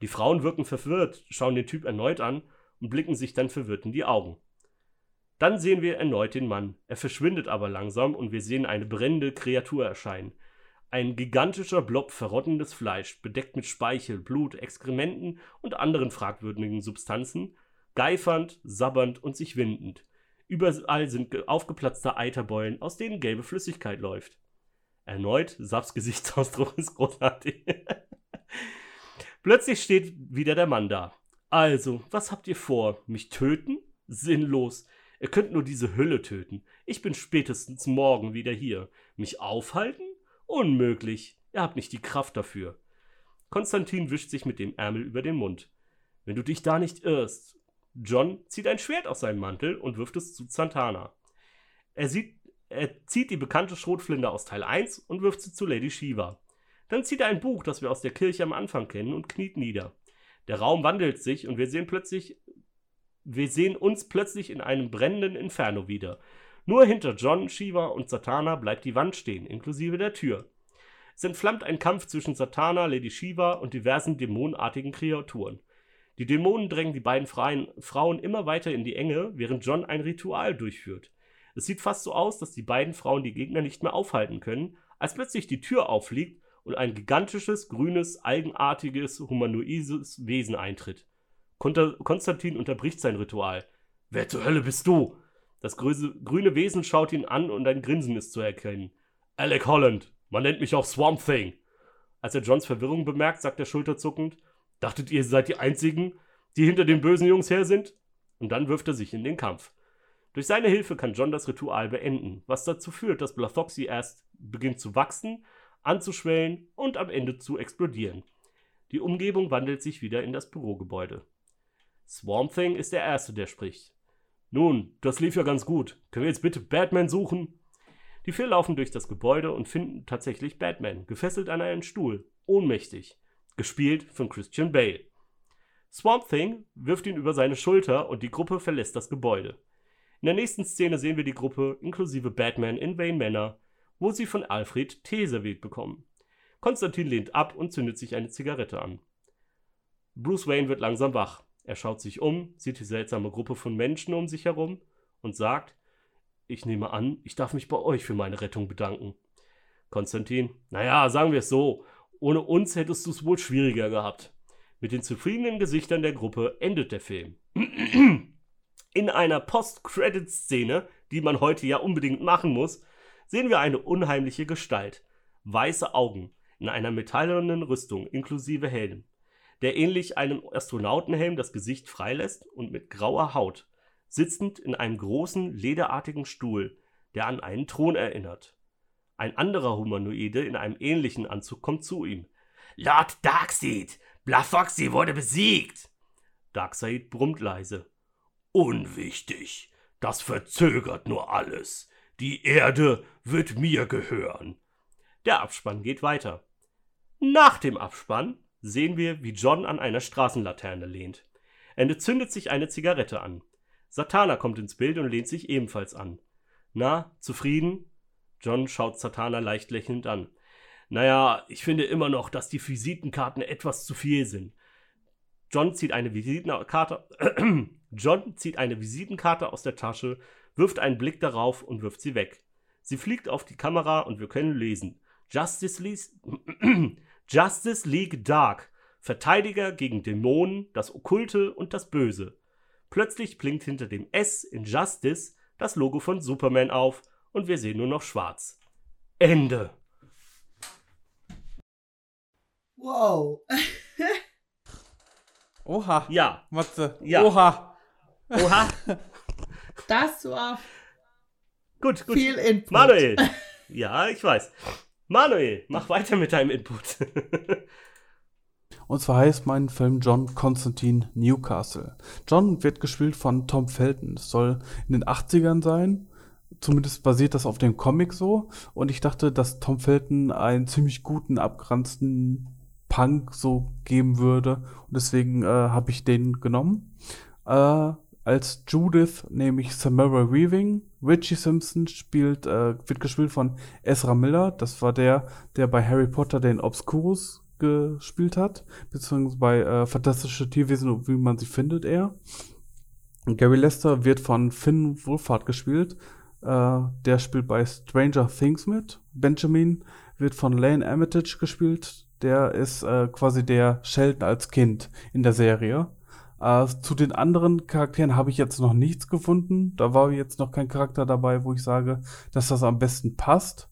Die Frauen wirken verwirrt, schauen den Typ erneut an und blicken sich dann verwirrt in die Augen. Dann sehen wir erneut den Mann. Er verschwindet aber langsam und wir sehen eine brennende Kreatur erscheinen. Ein gigantischer Blob verrottendes Fleisch, bedeckt mit Speichel, Blut, Exkrementen und anderen fragwürdigen Substanzen, geifernd, sabbernd und sich windend. Überall sind aufgeplatzte Eiterbeulen, aus denen gelbe Flüssigkeit läuft. Erneut, Saps Gesichtsausdruck <laughs> ist großartig. <laughs> Plötzlich steht wieder der Mann da. Also, was habt ihr vor? Mich töten? Sinnlos. Ihr könnt nur diese Hülle töten. Ich bin spätestens morgen wieder hier. Mich aufhalten? Unmöglich. Ihr habt nicht die Kraft dafür. Konstantin wischt sich mit dem Ärmel über den Mund. Wenn du dich da nicht irrst. John zieht ein Schwert aus seinem Mantel und wirft es zu Santana. Er, sieht, er zieht die bekannte Schrotflinte aus Teil 1 und wirft sie zu Lady Shiva. Dann zieht er ein Buch, das wir aus der Kirche am Anfang kennen, und kniet nieder. Der Raum wandelt sich und wir sehen plötzlich, wir sehen uns plötzlich in einem brennenden Inferno wieder. Nur hinter John, Shiva und Satana bleibt die Wand stehen, inklusive der Tür. Es entflammt ein Kampf zwischen Satana, Lady Shiva und diversen dämonenartigen Kreaturen. Die Dämonen drängen die beiden freien Frauen immer weiter in die Enge, während John ein Ritual durchführt. Es sieht fast so aus, dass die beiden Frauen die Gegner nicht mehr aufhalten können, als plötzlich die Tür auffliegt und ein gigantisches, grünes, algenartiges, humanoides Wesen eintritt. Konstantin unterbricht sein Ritual. Wer zur Hölle bist du? Das grüne Wesen schaut ihn an und ein Grinsen ist zu erkennen. Alec Holland, man nennt mich auch Swamp Thing. Als er Johns Verwirrung bemerkt, sagt er schulterzuckend, Dachtet ihr, seid die Einzigen, die hinter den bösen Jungs her sind? Und dann wirft er sich in den Kampf. Durch seine Hilfe kann John das Ritual beenden, was dazu führt, dass Blathoxy erst beginnt zu wachsen, anzuschwellen und am Ende zu explodieren. Die Umgebung wandelt sich wieder in das Bürogebäude. Swamp Thing ist der Erste, der spricht. Nun, das lief ja ganz gut. Können wir jetzt bitte Batman suchen? Die vier laufen durch das Gebäude und finden tatsächlich Batman, gefesselt an einen Stuhl, ohnmächtig gespielt von Christian Bale. Swamp Thing wirft ihn über seine Schulter und die Gruppe verlässt das Gebäude. In der nächsten Szene sehen wir die Gruppe inklusive Batman in Wayne Manor, wo sie von Alfred Tee serviert bekommen. Konstantin lehnt ab und zündet sich eine Zigarette an. Bruce Wayne wird langsam wach. Er schaut sich um, sieht die seltsame Gruppe von Menschen um sich herum und sagt, ich nehme an, ich darf mich bei euch für meine Rettung bedanken. Konstantin, naja, sagen wir es so, ohne uns hättest du es wohl schwieriger gehabt. Mit den zufriedenen Gesichtern der Gruppe endet der Film. In einer Post-Credit-Szene, die man heute ja unbedingt machen muss, sehen wir eine unheimliche Gestalt. Weiße Augen in einer metallenen Rüstung inklusive Helm, der ähnlich einem Astronautenhelm das Gesicht freilässt und mit grauer Haut, sitzend in einem großen lederartigen Stuhl, der an einen Thron erinnert. Ein anderer Humanoide in einem ähnlichen Anzug kommt zu ihm. Lord Darkseid, Blafoxy wurde besiegt. Darkseid brummt leise. Unwichtig. Das verzögert nur alles. Die Erde wird mir gehören. Der Abspann geht weiter. Nach dem Abspann sehen wir, wie John an einer Straßenlaterne lehnt. Er zündet sich eine Zigarette an. Satana kommt ins Bild und lehnt sich ebenfalls an. Na, zufrieden? John schaut Satana leicht lächelnd an. Naja, ich finde immer noch, dass die Visitenkarten etwas zu viel sind. John zieht eine Visitenkarte. <clears throat> John zieht eine Visitenkarte aus der Tasche, wirft einen Blick darauf und wirft sie weg. Sie fliegt auf die Kamera und wir können lesen. Justice League, <clears throat> Justice League Dark. Verteidiger gegen Dämonen, das Okkulte und das Böse. Plötzlich blinkt hinter dem S in Justice das Logo von Superman auf und wir sehen nur noch schwarz. Ende. Wow. <laughs> Oha. Ja. Matze. Ja. Oha. Oha. <laughs> Das war gut, gut. viel Input. Manuel. <laughs> Ja, ich weiß. Manuel, mach weiter mit deinem Input. Und zwar heißt mein Film John Constantine Newcastle. John wird gespielt von Tom Felton. Es soll in den 80ern sein zumindest basiert das auf dem Comic so. Und ich dachte, dass Tom Felton einen ziemlich guten, abgeranzten Punk so geben würde. Und deswegen äh, habe ich den genommen. Äh, als Judith nehme ich Samara Weaving. Richie Simpson spielt, äh, wird gespielt von Ezra Miller. Das war der, der bei Harry Potter den Obscurus gespielt hat. Beziehungsweise bei äh, Fantastische Tierwesen wie man sie findet, er. Gary Lester wird von Finn Wolfhard gespielt. Äh, der spielt bei Stranger Things mit. Benjamin wird von Lane Armitage gespielt. Der ist äh, quasi der Sheldon als Kind in der Serie. Äh, zu den anderen Charakteren habe ich jetzt noch nichts gefunden. Da war jetzt noch kein Charakter dabei, wo ich sage, dass das am besten passt.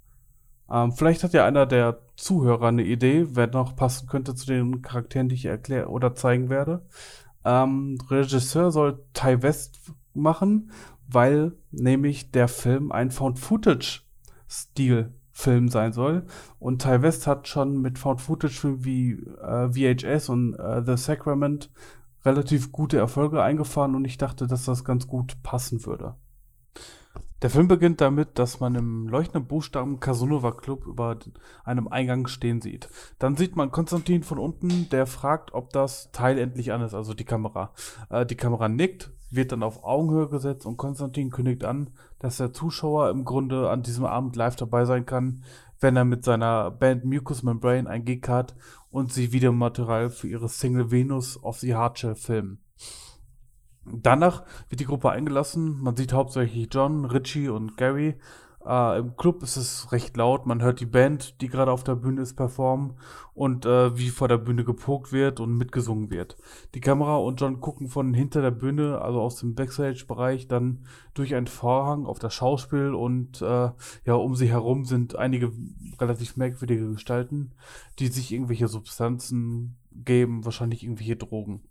Ähm, vielleicht hat ja einer der Zuhörer eine Idee, wer noch passen könnte zu den Charakteren, die ich erkläre oder zeigen werde. Ähm, Regisseur soll Ty West machen, weil nämlich der Film ein Found-Footage-Stil-Film sein soll. Und Ty West hat schon mit Found-Footage-Filmen wie äh, VHS und äh, The Sacrament relativ gute Erfolge eingefahren und ich dachte, dass das ganz gut passen würde. Der Film beginnt damit, dass man im leuchtenden Buchstaben Casanova Club über einem Eingang stehen sieht. Dann sieht man Konstantin von unten, der fragt, ob das Teil endlich an ist, also die Kamera. Äh, die Kamera nickt, wird dann auf Augenhöhe gesetzt und Konstantin kündigt an, dass der Zuschauer im Grunde an diesem Abend live dabei sein kann, wenn er mit seiner Band Mucous Membrane ein Gig hat und sie Videomaterial für ihre Single Venus of the Hardshell filmen. Danach wird die Gruppe eingelassen. Man sieht hauptsächlich John, Richie und Gary. Äh, Im Club ist es recht laut. Man hört die Band, die gerade auf der Bühne ist, performen und äh, wie vor der Bühne gepokt wird und mitgesungen wird. Die Kamera und John gucken von hinter der Bühne, also aus dem Backstage-Bereich, dann durch einen Vorhang auf das Schauspiel und äh, ja, um sie herum sind einige relativ merkwürdige Gestalten, die sich irgendwelche Substanzen geben, wahrscheinlich irgendwelche Drogen.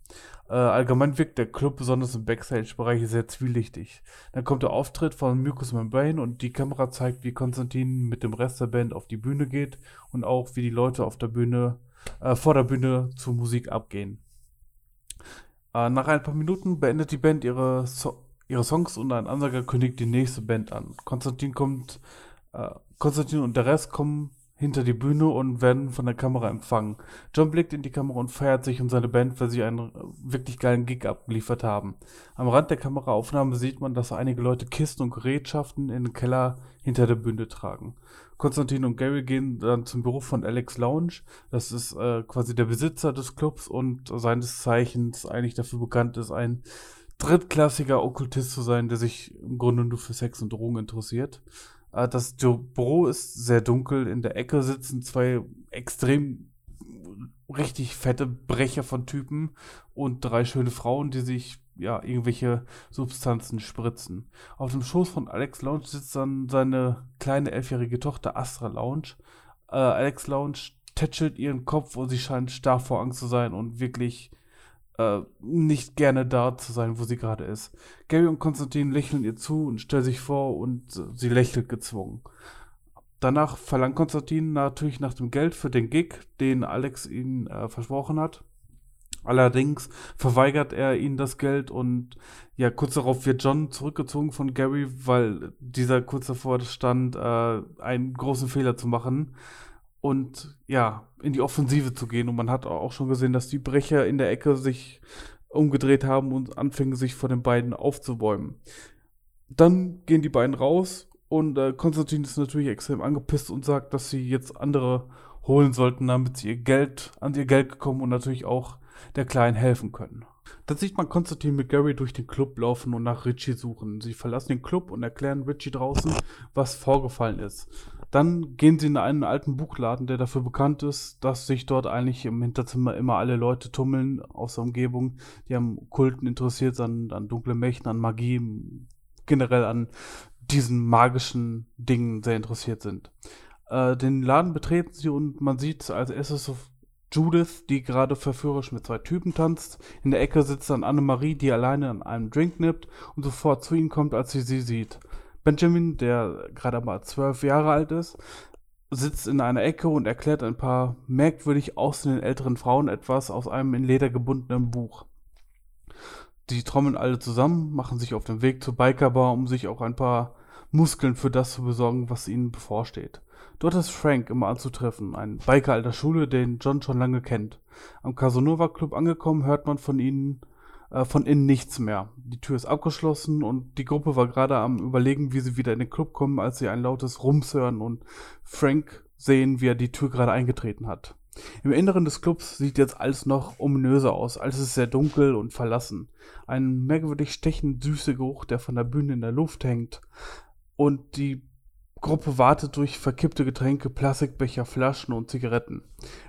Äh, allgemein wirkt der Club besonders im Backstage-Bereich sehr zwielichtig. Dann kommt der Auftritt von Mucus Membrane und die Kamera zeigt, wie Konstantin mit dem Rest der Band auf die Bühne geht und auch wie die Leute auf der Bühne, äh, vor der Bühne zur Musik abgehen. Äh, nach ein paar Minuten beendet die Band ihre, so ihre Songs und ein Ansager kündigt die nächste Band an. Konstantin kommt, äh, Konstantin und der Rest kommen hinter die Bühne und werden von der Kamera empfangen. John blickt in die Kamera und feiert sich und seine Band, weil sie einen wirklich geilen Gig abgeliefert haben. Am Rand der Kameraaufnahme sieht man, dass einige Leute Kisten und Gerätschaften in den Keller hinter der Bühne tragen. Konstantin und Gary gehen dann zum Büro von Alex Lounge. Das ist äh, quasi der Besitzer des Clubs und seines Zeichens eigentlich dafür bekannt ist, ein drittklassiger Okkultist zu sein, der sich im Grunde nur für Sex und Drogen interessiert. Äh, das Büro ist sehr dunkel. In der Ecke sitzen zwei extrem richtig fette Brecher von Typen und drei schöne Frauen, die sich ja irgendwelche Substanzen spritzen. Auf dem Schoß von Alex Lounge sitzt dann seine kleine elfjährige Tochter Astra Lounge. Äh, Alex Lounge tätschelt ihren Kopf und sie scheint starr vor Angst zu sein und wirklich äh, nicht gerne da zu sein, wo sie gerade ist. Gary und Konstantin lächeln ihr zu und stellen sich vor und sie lächelt gezwungen. Danach verlangt Konstantin natürlich nach dem Geld für den Gig, den Alex ihnen äh, versprochen hat. Allerdings verweigert er ihnen das Geld und ja, kurz darauf wird John zurückgezogen von Gary, weil dieser kurz davor stand, äh, einen großen Fehler zu machen und ja, in die Offensive zu gehen. Und man hat auch schon gesehen, dass die Brecher in der Ecke sich umgedreht haben und anfingen sich vor den beiden aufzubäumen. Dann gehen die beiden raus und äh, Konstantin ist natürlich extrem angepisst und sagt, dass sie jetzt andere holen sollten, damit sie ihr Geld an ihr Geld gekommen und natürlich auch der Kleinen helfen können. Dann sieht man Konstantin mit Gary durch den Club laufen und nach Richie suchen. Sie verlassen den Club und erklären Richie draußen, was vorgefallen ist. Dann gehen sie in einen alten Buchladen, der dafür bekannt ist, dass sich dort eigentlich im Hinterzimmer immer alle Leute tummeln aus der Umgebung, die am Kulten interessiert sind, an dunkle Mächten, an Magie, generell an diesen magischen Dingen sehr interessiert sind. Äh, den Laden betreten sie und man sieht als erstes Judith, die gerade verführerisch mit zwei Typen tanzt. In der Ecke sitzt dann Annemarie, die alleine an einem Drink nippt und sofort zu ihnen kommt, als sie sie sieht. Benjamin, der gerade mal zwölf Jahre alt ist, sitzt in einer Ecke und erklärt ein paar merkwürdig aussehenden älteren Frauen etwas aus einem in Leder gebundenen Buch. Die trommeln alle zusammen, machen sich auf den Weg zur Bikerbar, um sich auch ein paar Muskeln für das zu besorgen, was ihnen bevorsteht. Dort ist Frank immer anzutreffen, ein Biker alter Schule, den John schon lange kennt. Am Casanova Club angekommen, hört man von ihnen äh, von innen nichts mehr. Die Tür ist abgeschlossen und die Gruppe war gerade am überlegen, wie sie wieder in den Club kommen, als sie ein lautes Rums hören und Frank sehen, wie er die Tür gerade eingetreten hat. Im Inneren des Clubs sieht jetzt alles noch ominöser aus. Alles ist sehr dunkel und verlassen. Ein merkwürdig stechend süßer Geruch, der von der Bühne in der Luft hängt. Und die Gruppe wartet durch verkippte Getränke, Plastikbecher, Flaschen und Zigaretten.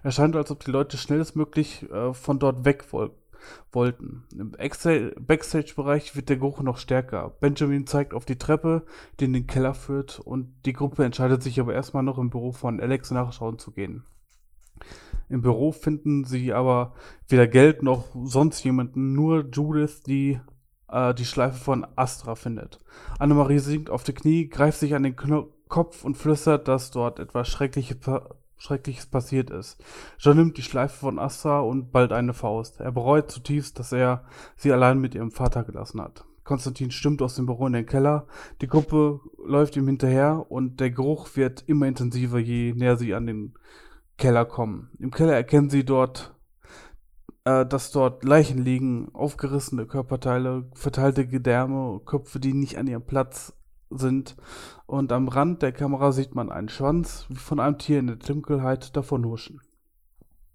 Es scheint, als ob die Leute schnellstmöglich äh, von dort weg woll wollten. Im Backstage-Bereich wird der Geruch noch stärker. Benjamin zeigt auf die Treppe, die in den Keller führt, und die Gruppe entscheidet sich aber erstmal noch im Büro von Alex nachschauen zu gehen. Im Büro finden sie aber weder Geld noch sonst jemanden, nur Judith, die äh, die Schleife von Astra findet. Annemarie sinkt auf die Knie, greift sich an den Kno Kopf und flüstert, dass dort etwas Schreckliches, Schreckliches passiert ist. John nimmt die Schleife von Astra und bald eine Faust. Er bereut zutiefst, dass er sie allein mit ihrem Vater gelassen hat. Konstantin stimmt aus dem Büro in den Keller. Die Gruppe läuft ihm hinterher und der Geruch wird immer intensiver, je näher sie an den Keller kommen. Im Keller erkennen sie dort, äh, dass dort Leichen liegen, aufgerissene Körperteile, verteilte Gedärme, Köpfe, die nicht an ihrem Platz sind. Und am Rand der Kamera sieht man einen Schwanz, wie von einem Tier in der Dunkelheit davonhuschen.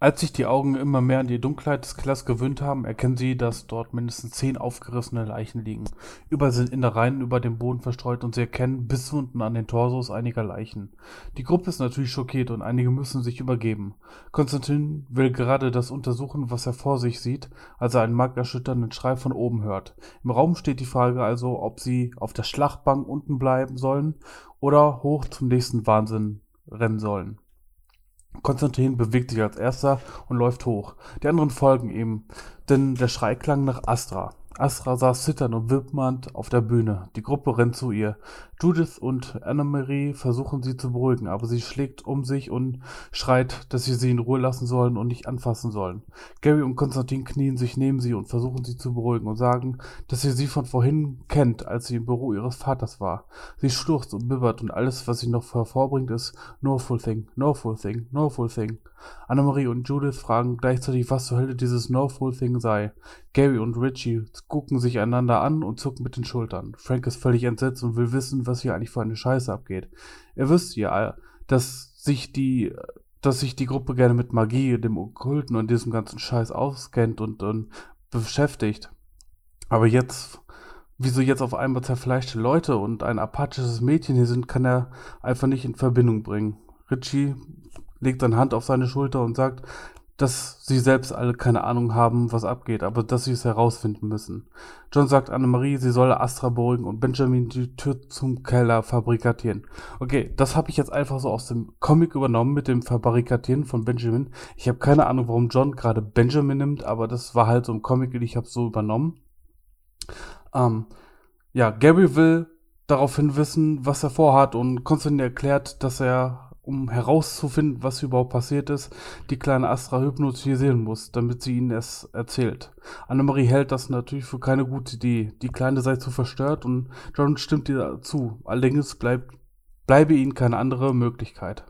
Als sich die Augen immer mehr an die Dunkelheit des Kellers gewöhnt haben, erkennen sie, dass dort mindestens zehn aufgerissene Leichen liegen. Überall sind Innereien über dem Boden verstreut und sie erkennen bis unten an den Torsos einiger Leichen. Die Gruppe ist natürlich schockiert und einige müssen sich übergeben. Konstantin will gerade das untersuchen, was er vor sich sieht, als er einen markerschütternden Schrei von oben hört. Im Raum steht die Frage also, ob sie auf der Schlachtbank unten bleiben sollen oder hoch zum nächsten Wahnsinn rennen sollen. Konstantin bewegt sich als erster und läuft hoch. Die anderen folgen ihm, denn der Schrei klang nach Astra. Astra saß zitternd und wippend auf der Bühne. Die Gruppe rennt zu ihr. Judith und Annemarie versuchen sie zu beruhigen, aber sie schlägt um sich und schreit, dass sie sie in Ruhe lassen sollen und nicht anfassen sollen. Gary und Konstantin knien sich neben sie und versuchen sie zu beruhigen und sagen, dass sie sie von vorhin kennt, als sie im Büro ihres Vaters war. Sie stürzt und bibbert und alles, was sie noch hervorbringt, ist no full thing, no full thing, no full thing. Annemarie und Judith fragen gleichzeitig, was zur Hölle dieses no full thing sei. Gary und Richie gucken sich einander an und zucken mit den Schultern. Frank ist völlig entsetzt und will wissen, was hier eigentlich für eine Scheiße abgeht. Er wüsste ja, dass sich die, dass sich die Gruppe gerne mit Magie, dem Okkulten und diesem ganzen Scheiß auskennt und, und beschäftigt. Aber jetzt, wieso jetzt auf einmal zerfleischte Leute und ein apathisches Mädchen hier sind, kann er einfach nicht in Verbindung bringen. Richie legt seine Hand auf seine Schulter und sagt, dass sie selbst alle keine Ahnung haben, was abgeht, aber dass sie es herausfinden müssen. John sagt Annemarie, sie solle Astra beruhigen und Benjamin die Tür zum Keller fabrikatieren. Okay, das habe ich jetzt einfach so aus dem Comic übernommen mit dem Fabrikatieren von Benjamin. Ich habe keine Ahnung, warum John gerade Benjamin nimmt, aber das war halt so ein Comic, den ich habe so übernommen. Ähm, ja, Gary will daraufhin wissen, was er vorhat und Konstantin erklärt, dass er um herauszufinden, was überhaupt passiert ist, die kleine Astra hypnotisieren muss, damit sie ihnen es erzählt. Annemarie hält das natürlich für keine gute Idee. Die Kleine sei zu verstört und John stimmt ihr zu. Allerdings bleibt, bleibe ihnen keine andere Möglichkeit.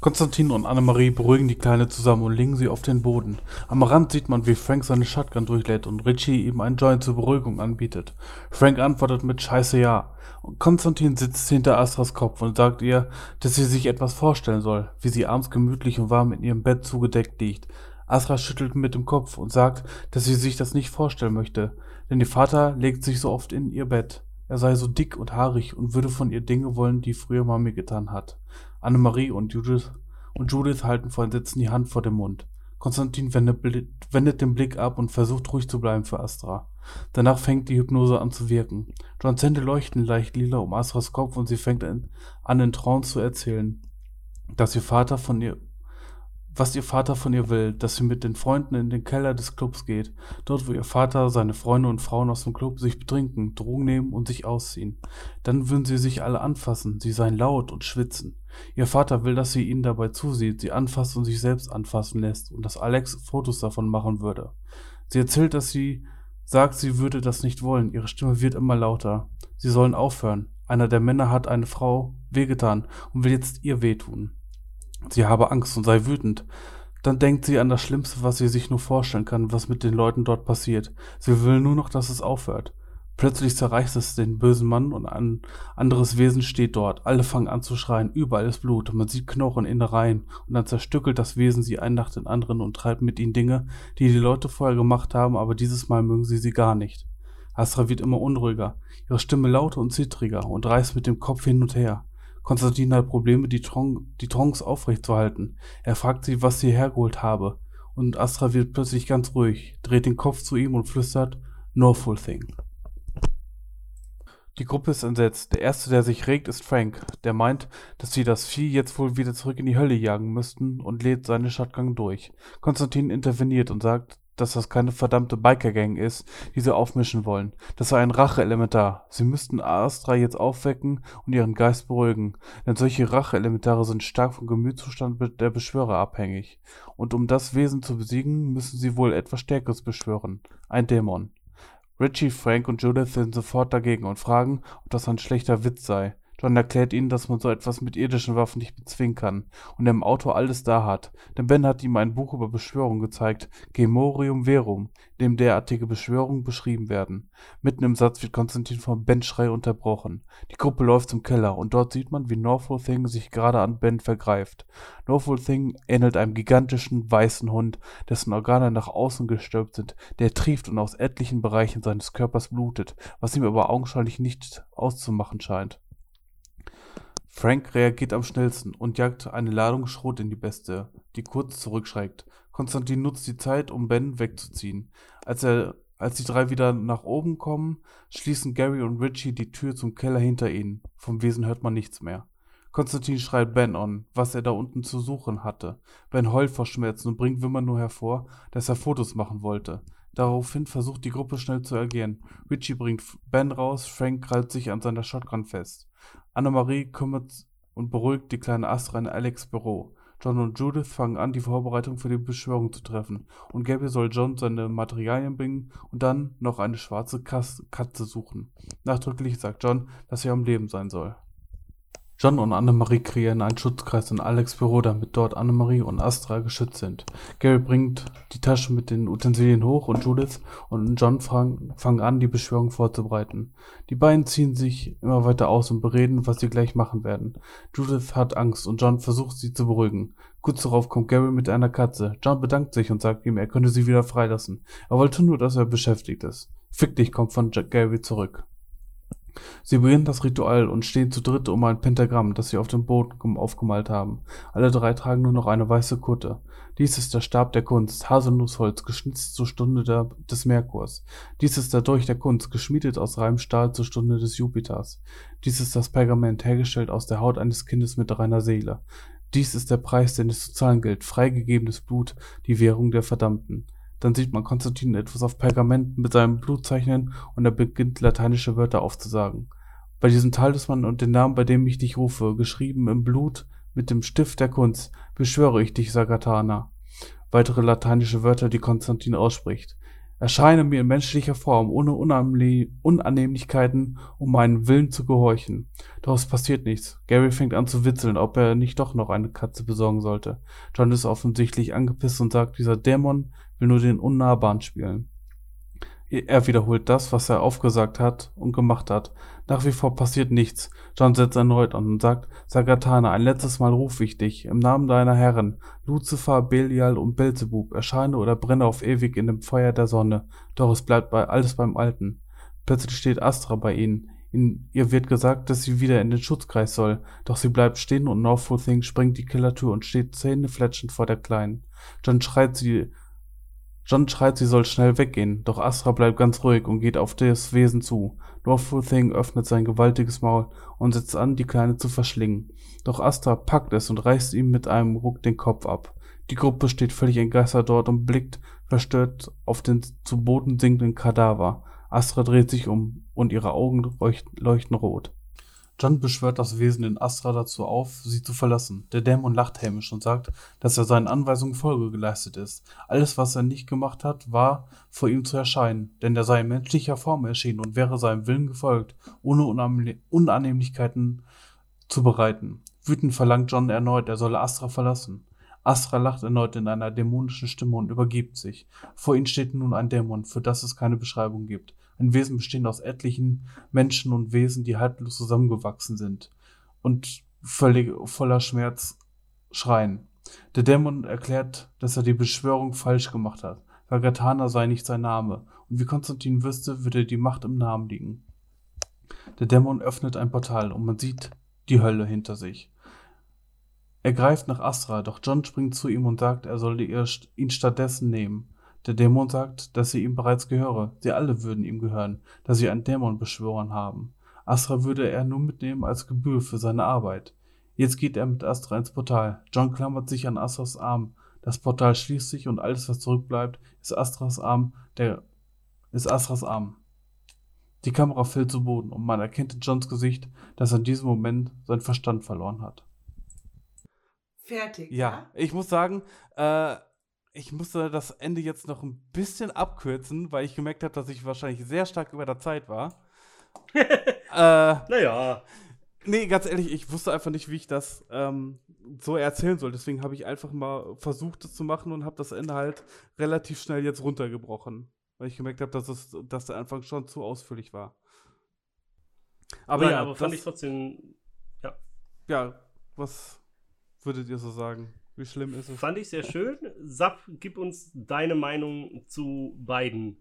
Konstantin und Annemarie beruhigen die Kleine zusammen und legen sie auf den Boden. Am Rand sieht man, wie Frank seine Shotgun durchlädt und Richie ihm einen Joint zur Beruhigung anbietet. Frank antwortet mit Scheiße ja. Konstantin sitzt hinter Astras Kopf und sagt ihr, dass sie sich etwas vorstellen soll, wie sie abends gemütlich und warm in ihrem Bett zugedeckt liegt. Astra schüttelt mit dem Kopf und sagt, dass sie sich das nicht vorstellen möchte, denn ihr Vater legt sich so oft in ihr Bett. Er sei so dick und haarig und würde von ihr Dinge wollen, die früher Mami getan hat. Annemarie und Judith, und Judith halten vor Entsetzen die Hand vor dem Mund. Konstantin wendet, wendet den Blick ab und versucht ruhig zu bleiben für Astra. Danach fängt die Hypnose an zu wirken. Johns Hände leuchten leicht lila um Astras Kopf und sie fängt an, in Trance zu erzählen, dass ihr Vater von ihr, was ihr Vater von ihr will, dass sie mit den Freunden in den Keller des Clubs geht, dort wo ihr Vater, seine Freunde und Frauen aus dem Club sich betrinken, Drogen nehmen und sich ausziehen. Dann würden sie sich alle anfassen, sie seien laut und schwitzen. Ihr Vater will, dass sie ihnen dabei zusieht, sie anfasst und sich selbst anfassen lässt und dass Alex Fotos davon machen würde. Sie erzählt, dass sie sagt, sie würde das nicht wollen. Ihre Stimme wird immer lauter. Sie sollen aufhören. Einer der Männer hat eine Frau wehgetan und will jetzt ihr wehtun. Sie habe Angst und sei wütend. Dann denkt sie an das Schlimmste, was sie sich nur vorstellen kann, was mit den Leuten dort passiert. Sie will nur noch, dass es aufhört. Plötzlich zerreißt es den bösen Mann und ein anderes Wesen steht dort. Alle fangen an zu schreien, überall ist Blut, man sieht Knochen, Innereien und dann zerstückelt das Wesen sie ein nach den anderen und treibt mit ihnen Dinge, die die Leute vorher gemacht haben, aber dieses Mal mögen sie sie gar nicht. Astra wird immer unruhiger, ihre Stimme lauter und zittriger und reißt mit dem Kopf hin und her. Konstantin hat Probleme, die, Tron die Trance aufrechtzuerhalten. Er fragt sie, was sie hergeholt habe. Und Astra wird plötzlich ganz ruhig, dreht den Kopf zu ihm und flüstert, No full thing. Die Gruppe ist entsetzt. Der erste, der sich regt, ist Frank. Der meint, dass sie das Vieh jetzt wohl wieder zurück in die Hölle jagen müssten und lädt seine Shotgun durch. Konstantin interveniert und sagt, dass das keine verdammte Biker-Gang ist, die sie aufmischen wollen. Das sei ein Rache-Elementar. Sie müssten Astra jetzt aufwecken und ihren Geist beruhigen, denn solche Rache-Elementare sind stark vom Gemütszustand der Beschwörer abhängig. Und um das Wesen zu besiegen, müssen sie wohl etwas Stärkeres beschwören. Ein Dämon. Richie, Frank und Judith sind sofort dagegen und fragen, ob das ein schlechter Witz sei. John erklärt ihnen, dass man so etwas mit irdischen Waffen nicht bezwingen kann und er im Auto alles da hat. Denn Ben hat ihm ein Buch über Beschwörungen gezeigt, Gemorium Verum, in dem derartige Beschwörungen beschrieben werden. Mitten im Satz wird Konstantin vom Ben-Schrei unterbrochen. Die Gruppe läuft zum Keller und dort sieht man, wie Norfolk Thing sich gerade an Ben vergreift. Norfolk Thing ähnelt einem gigantischen weißen Hund, dessen Organe nach außen gestülpt sind, der trieft und aus etlichen Bereichen seines Körpers blutet, was ihm aber augenscheinlich nicht auszumachen scheint. Frank reagiert am schnellsten und jagt eine Ladung Schrot in die Bestie, die kurz zurückschreckt. Konstantin nutzt die Zeit, um Ben wegzuziehen. Als, er, als die drei wieder nach oben kommen, schließen Gary und Richie die Tür zum Keller hinter ihnen. Vom Wesen hört man nichts mehr. Konstantin schreit Ben an, was er da unten zu suchen hatte. Ben heult vor Schmerzen und bringt Wimmer nur hervor, dass er Fotos machen wollte. Daraufhin versucht die Gruppe schnell zu agieren. Richie bringt Ben raus, Frank krallt sich an seiner Shotgun fest. Annemarie kümmert und beruhigt die kleine Astra in Alex' Büro. John und Judith fangen an, die Vorbereitung für die Beschwörung zu treffen. Und Gabby soll John seine Materialien bringen und dann noch eine schwarze Katze suchen. Nachdrücklich sagt John, dass sie am Leben sein soll. John und Annemarie kreieren einen Schutzkreis in Alex' Büro, damit dort Annemarie und Astra geschützt sind. Gary bringt die Tasche mit den Utensilien hoch und Judith und John fangen an, die Beschwörung vorzubereiten. Die beiden ziehen sich immer weiter aus und bereden, was sie gleich machen werden. Judith hat Angst und John versucht sie zu beruhigen. Kurz darauf kommt Gary mit einer Katze. John bedankt sich und sagt ihm, er könne sie wieder freilassen. Er wollte nur, dass er beschäftigt ist. Fick dich kommt von Gary zurück. Sie beginnen das Ritual und stehen zu dritt um ein Pentagramm, das sie auf dem Boden aufgemalt haben. Alle drei tragen nur noch eine weiße Kutte. Dies ist der Stab der Kunst, Haselnussholz, geschnitzt zur Stunde der, des Merkurs. Dies ist der Dolch der Kunst, geschmiedet aus reinem Stahl zur Stunde des Jupiters. Dies ist das Pergament, hergestellt aus der Haut eines Kindes mit reiner Seele. Dies ist der Preis, den es zu zahlen gilt, freigegebenes Blut, die Währung der Verdammten. Dann sieht man Konstantin etwas auf Pergament mit seinem Blut zeichnen und er beginnt lateinische Wörter aufzusagen. Bei diesem Talisman und den Namen, bei dem ich dich rufe, geschrieben im Blut mit dem Stift der Kunst, beschwöre ich dich, Sagatana. Weitere lateinische Wörter, die Konstantin ausspricht. Erscheine mir in menschlicher Form, ohne Unannehmlichkeiten, um meinen Willen zu gehorchen. Doch es passiert nichts. Gary fängt an zu witzeln, ob er nicht doch noch eine Katze besorgen sollte. John ist offensichtlich angepisst und sagt, dieser Dämon will nur den Unnahbaren spielen. Er wiederholt das, was er aufgesagt hat und gemacht hat. Nach wie vor passiert nichts. John setzt erneut an und sagt, Sagatana, ein letztes Mal rufe ich dich, im Namen deiner Herren, Luzifer, Belial und Belzebub, erscheine oder brenne auf ewig in dem Feuer der Sonne. Doch es bleibt bei alles beim Alten. Plötzlich steht Astra bei ihnen. In, ihr wird gesagt, dass sie wieder in den Schutzkreis soll, doch sie bleibt stehen und Thing springt die Killertür und steht zähnefletschend vor der Kleinen. John schreit sie John schreit, sie soll schnell weggehen, doch Astra bleibt ganz ruhig und geht auf das Wesen zu. Northful Thing öffnet sein gewaltiges Maul und setzt an, die Kleine zu verschlingen. Doch Astra packt es und reißt ihm mit einem Ruck den Kopf ab. Die Gruppe steht völlig entgeistert dort und blickt verstört auf den zu Boden sinkenden Kadaver. Astra dreht sich um und ihre Augen leuchten rot. John beschwört das Wesen in Astra dazu auf, sie zu verlassen. Der Dämon lacht hämisch und sagt, dass er seinen Anweisungen Folge geleistet ist. Alles, was er nicht gemacht hat, war, vor ihm zu erscheinen, denn er sei in menschlicher Form erschienen und wäre seinem Willen gefolgt, ohne Unannehmlichkeiten zu bereiten. Wütend verlangt John erneut, er solle Astra verlassen. Astra lacht erneut in einer dämonischen Stimme und übergibt sich. Vor ihnen steht nun ein Dämon, für das es keine Beschreibung gibt ein Wesen bestehend aus etlichen Menschen und Wesen, die haltlos zusammengewachsen sind und völlig voller Schmerz schreien. Der Dämon erklärt, dass er die Beschwörung falsch gemacht hat. Vagatana sei nicht sein Name, und wie Konstantin wüsste, würde die Macht im Namen liegen. Der Dämon öffnet ein Portal und man sieht die Hölle hinter sich. Er greift nach Astra, doch John springt zu ihm und sagt, er solle ihn stattdessen nehmen. Der Dämon sagt, dass sie ihm bereits gehöre. Sie alle würden ihm gehören, da sie einen Dämon beschworen haben. Astra würde er nur mitnehmen als Gebühr für seine Arbeit. Jetzt geht er mit Astra ins Portal. John klammert sich an Astras Arm. Das Portal schließt sich und alles, was zurückbleibt, ist Astras Arm, der ist Astras Arm. Die Kamera fällt zu Boden und man erkennt in Johns Gesicht, dass er in diesem Moment seinen Verstand verloren hat. Fertig. Ja, ja? ich muss sagen, äh, ich musste das Ende jetzt noch ein bisschen abkürzen, weil ich gemerkt habe, dass ich wahrscheinlich sehr stark über der Zeit war. <laughs> äh, naja. Nee, ganz ehrlich, ich wusste einfach nicht, wie ich das ähm, so erzählen soll. Deswegen habe ich einfach mal versucht, das zu machen und habe das Ende halt relativ schnell jetzt runtergebrochen. Weil ich gemerkt habe, dass, es, dass der Anfang schon zu ausführlich war. Aber Nein, ja, aber fand das, ich trotzdem. Ja. Ja, was würdet ihr so sagen? Wie schlimm ist es? Fand ich sehr schön. Sap, gib uns deine Meinung zu beiden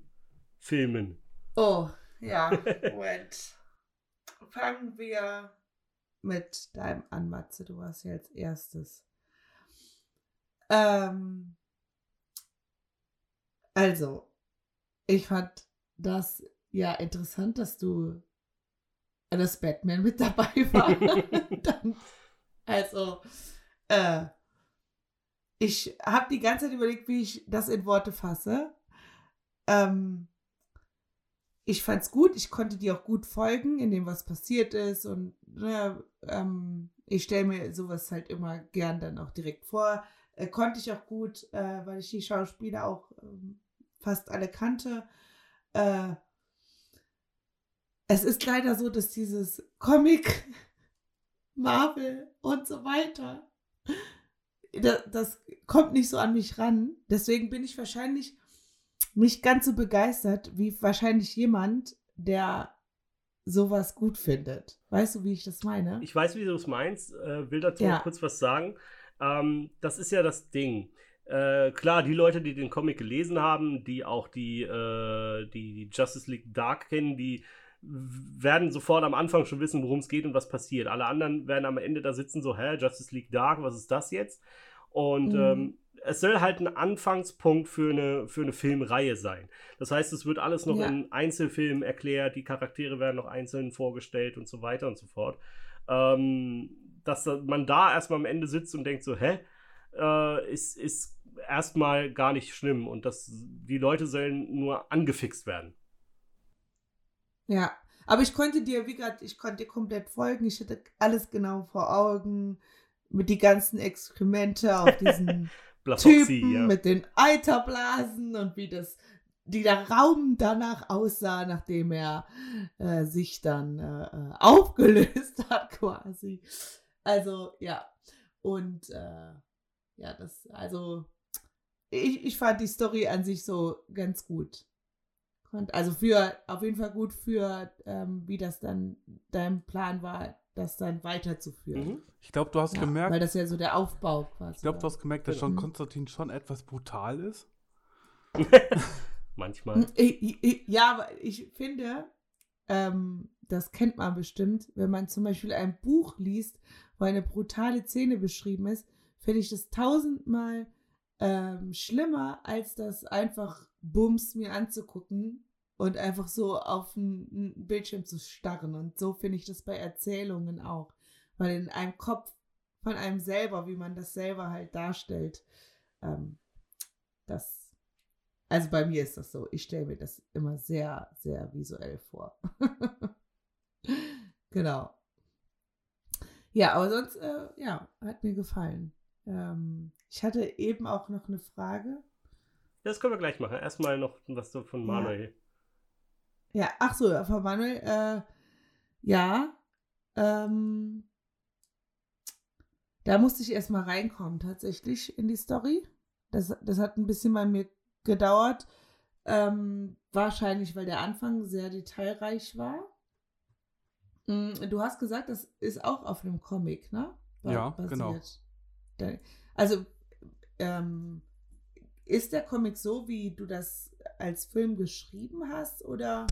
Filmen. Oh, ja, <laughs> Moment. Fangen wir mit deinem an, Matze. Du hast ja als erstes. Ähm, also, ich fand das ja interessant, dass du das Batman mit dabei war. <laughs> <laughs> Dann, also, äh, ich habe die ganze Zeit überlegt, wie ich das in Worte fasse. Ähm, ich fand's gut, ich konnte dir auch gut folgen in dem, was passiert ist und ne, ähm, ich stelle mir sowas halt immer gern dann auch direkt vor. Äh, konnte ich auch gut, äh, weil ich die Schauspieler auch ähm, fast alle kannte. Äh, es ist leider so, dass dieses Comic, <laughs> Marvel und so weiter das, das kommt nicht so an mich ran. Deswegen bin ich wahrscheinlich nicht ganz so begeistert wie wahrscheinlich jemand, der sowas gut findet. Weißt du, wie ich das meine? Ich weiß, wie du es meinst. Äh, will dazu ja. kurz was sagen. Ähm, das ist ja das Ding. Äh, klar, die Leute, die den Comic gelesen haben, die auch die, äh, die Justice League Dark kennen, die werden sofort am Anfang schon wissen, worum es geht und was passiert. Alle anderen werden am Ende da sitzen, so, hä, Justice League Dark, was ist das jetzt? Und mhm. ähm, es soll halt ein Anfangspunkt für eine, für eine Filmreihe sein. Das heißt, es wird alles noch ja. in Einzelfilmen erklärt, die Charaktere werden noch einzeln vorgestellt und so weiter und so fort. Ähm, dass man da erstmal am Ende sitzt und denkt so, hä, äh, ist, ist erstmal gar nicht schlimm und dass die Leute sollen nur angefixt werden. Ja, aber ich konnte dir, wie gesagt, ich konnte dir komplett folgen. Ich hatte alles genau vor Augen mit die ganzen Exkremente auf diesen <laughs> Typen ja. mit den Eiterblasen und wie das die der Raum danach aussah, nachdem er äh, sich dann äh, äh aufgelöst <laughs> hat, quasi. Also, ja. Und äh, ja, das, also, ich, ich fand die Story an sich so ganz gut. Also für, auf jeden Fall gut für, ähm, wie das dann dein Plan war, das dann weiterzuführen. Mhm. Ich glaube, du hast ja, gemerkt. Weil das ja so der Aufbau quasi. Ich glaube, du hast gemerkt, dass John mhm. Konstantin schon etwas brutal ist. <laughs> Manchmal. Ja, aber ich finde, ähm, das kennt man bestimmt, wenn man zum Beispiel ein Buch liest, wo eine brutale Szene beschrieben ist, finde ich das tausendmal ähm, schlimmer, als das einfach Bums mir anzugucken und einfach so auf einen Bildschirm zu starren. Und so finde ich das bei Erzählungen auch. Weil in einem Kopf von einem selber, wie man das selber halt darstellt, ähm, das, also bei mir ist das so, ich stelle mir das immer sehr, sehr visuell vor. <laughs> genau. Ja, aber sonst, äh, ja, hat mir gefallen. Ähm, ich hatte eben auch noch eine Frage. Das können wir gleich machen. Erstmal noch was so von. Manuel. Ja, ach so, ja, von Manuel, äh, ja, ähm, da musste ich erstmal reinkommen, tatsächlich, in die Story. Das, das hat ein bisschen bei mir gedauert. Ähm, wahrscheinlich, weil der Anfang sehr detailreich war. Mm, Du hast gesagt, das ist auch auf einem Comic, ne? Ba- Ja, genau. Da- Also, ähm, ist der Comic so, wie du das als Film geschrieben hast, oder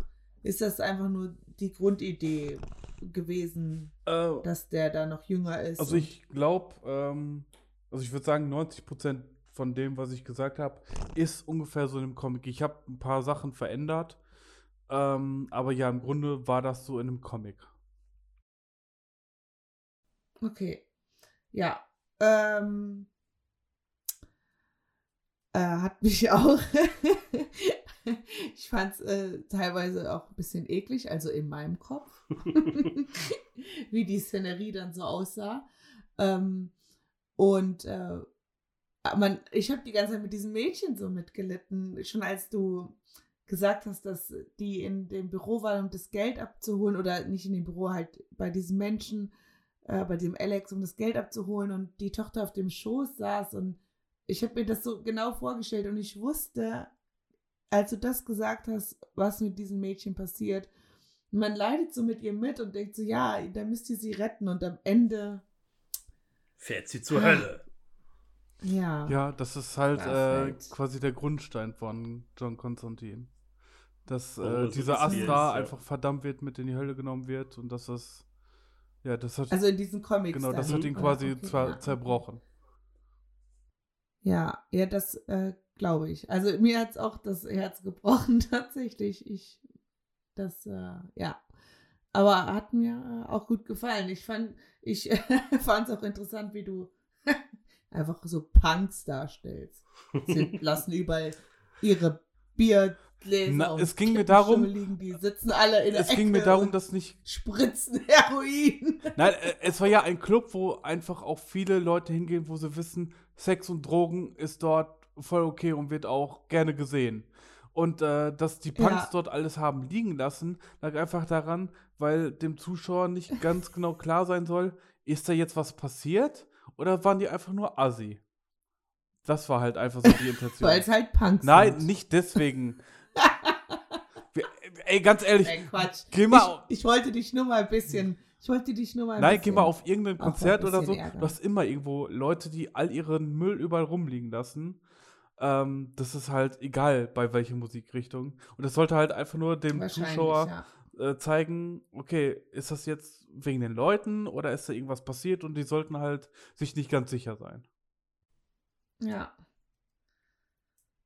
ist das einfach nur die Grundidee gewesen, Äh, dass der da noch jünger ist? Also ich glaube, ähm, also ich würde sagen, 90% von dem, was ich gesagt habe, ist ungefähr so in dem Comic. Ich habe ein paar Sachen verändert, ähm, aber ja, im Grunde war das so in einem Comic. Okay. Ja. Ähm, äh, hat mich <laughs> auch. ich fand es äh, teilweise auch ein bisschen eklig, also in meinem Kopf, <laughs> wie die Szenerie dann so aussah. Ähm, und äh, man, ich habe die ganze Zeit mit diesem Mädchen so mitgelitten, schon als du gesagt hast, dass die in dem Büro waren, um das Geld abzuholen, oder nicht in dem Büro, halt bei diesem Menschen, äh, bei dem Alex, um das Geld abzuholen und die Tochter auf dem Schoß saß und ich habe mir das so genau vorgestellt und ich wusste, als du das gesagt hast, was mit diesem Mädchen passiert, man leidet so mit ihr mit und denkt so, ja, da müsst ihr sie retten und am Ende, Fährt sie zur. Hölle. ja, Ja, das ist halt Das äh, halt. quasi der Grundstein von John Constantine. Dass Oh, äh, so dieser Astra ist, ja. einfach verdammt wird, mit in die Hölle genommen wird und dass das, ja, das hat, also in diesen Comics. genau, das dann, hat ihn oder? quasi Okay, zwar ja. zerbrochen. Ja, ja, das äh, glaube ich. Also mir hat es auch das Herz <laughs> gebrochen, tatsächlich. Ich, das, äh, ja. Aber hat mir äh, auch gut gefallen. Ich fand, ich <laughs> fand es auch interessant, wie du <laughs> einfach so Punks darstellst. Sie lassen überall ihre Biergläser Na, es ging mir darum- liegen. Die sitzen alle in der Es ging mir Ecke darum, dass nicht spritzen Heroin. Nein, äh, es war ja ein Club, wo einfach auch viele Leute hingehen, wo sie wissen, Sex und Drogen ist dort voll okay und wird auch gerne gesehen. Und äh, dass die Punks Ja. dort alles haben liegen lassen, lag einfach daran, weil dem Zuschauer nicht ganz genau klar sein soll, ist da jetzt was passiert oder waren die einfach nur assi? Das war halt einfach so die <laughs> Intention. Weil es halt Punks Nein, sind. nicht deswegen. <laughs> Wir, ey, ganz ehrlich, Nein, Quatsch. geh mal, Ich, ich wollte dich nur mal ein bisschen. Ich wollte dich nur mal ein Nein, geh mal auf irgendein Konzert oder so. ärgern. Du hast immer irgendwo Leute, die all ihren Müll überall rumliegen lassen. Ähm, das ist halt egal, bei welcher Musikrichtung. Und das sollte halt einfach nur dem Zuschauer ja. äh, zeigen, okay, ist das jetzt wegen den Leuten oder ist da irgendwas passiert? Und die sollten halt sich nicht ganz sicher sein. Ja.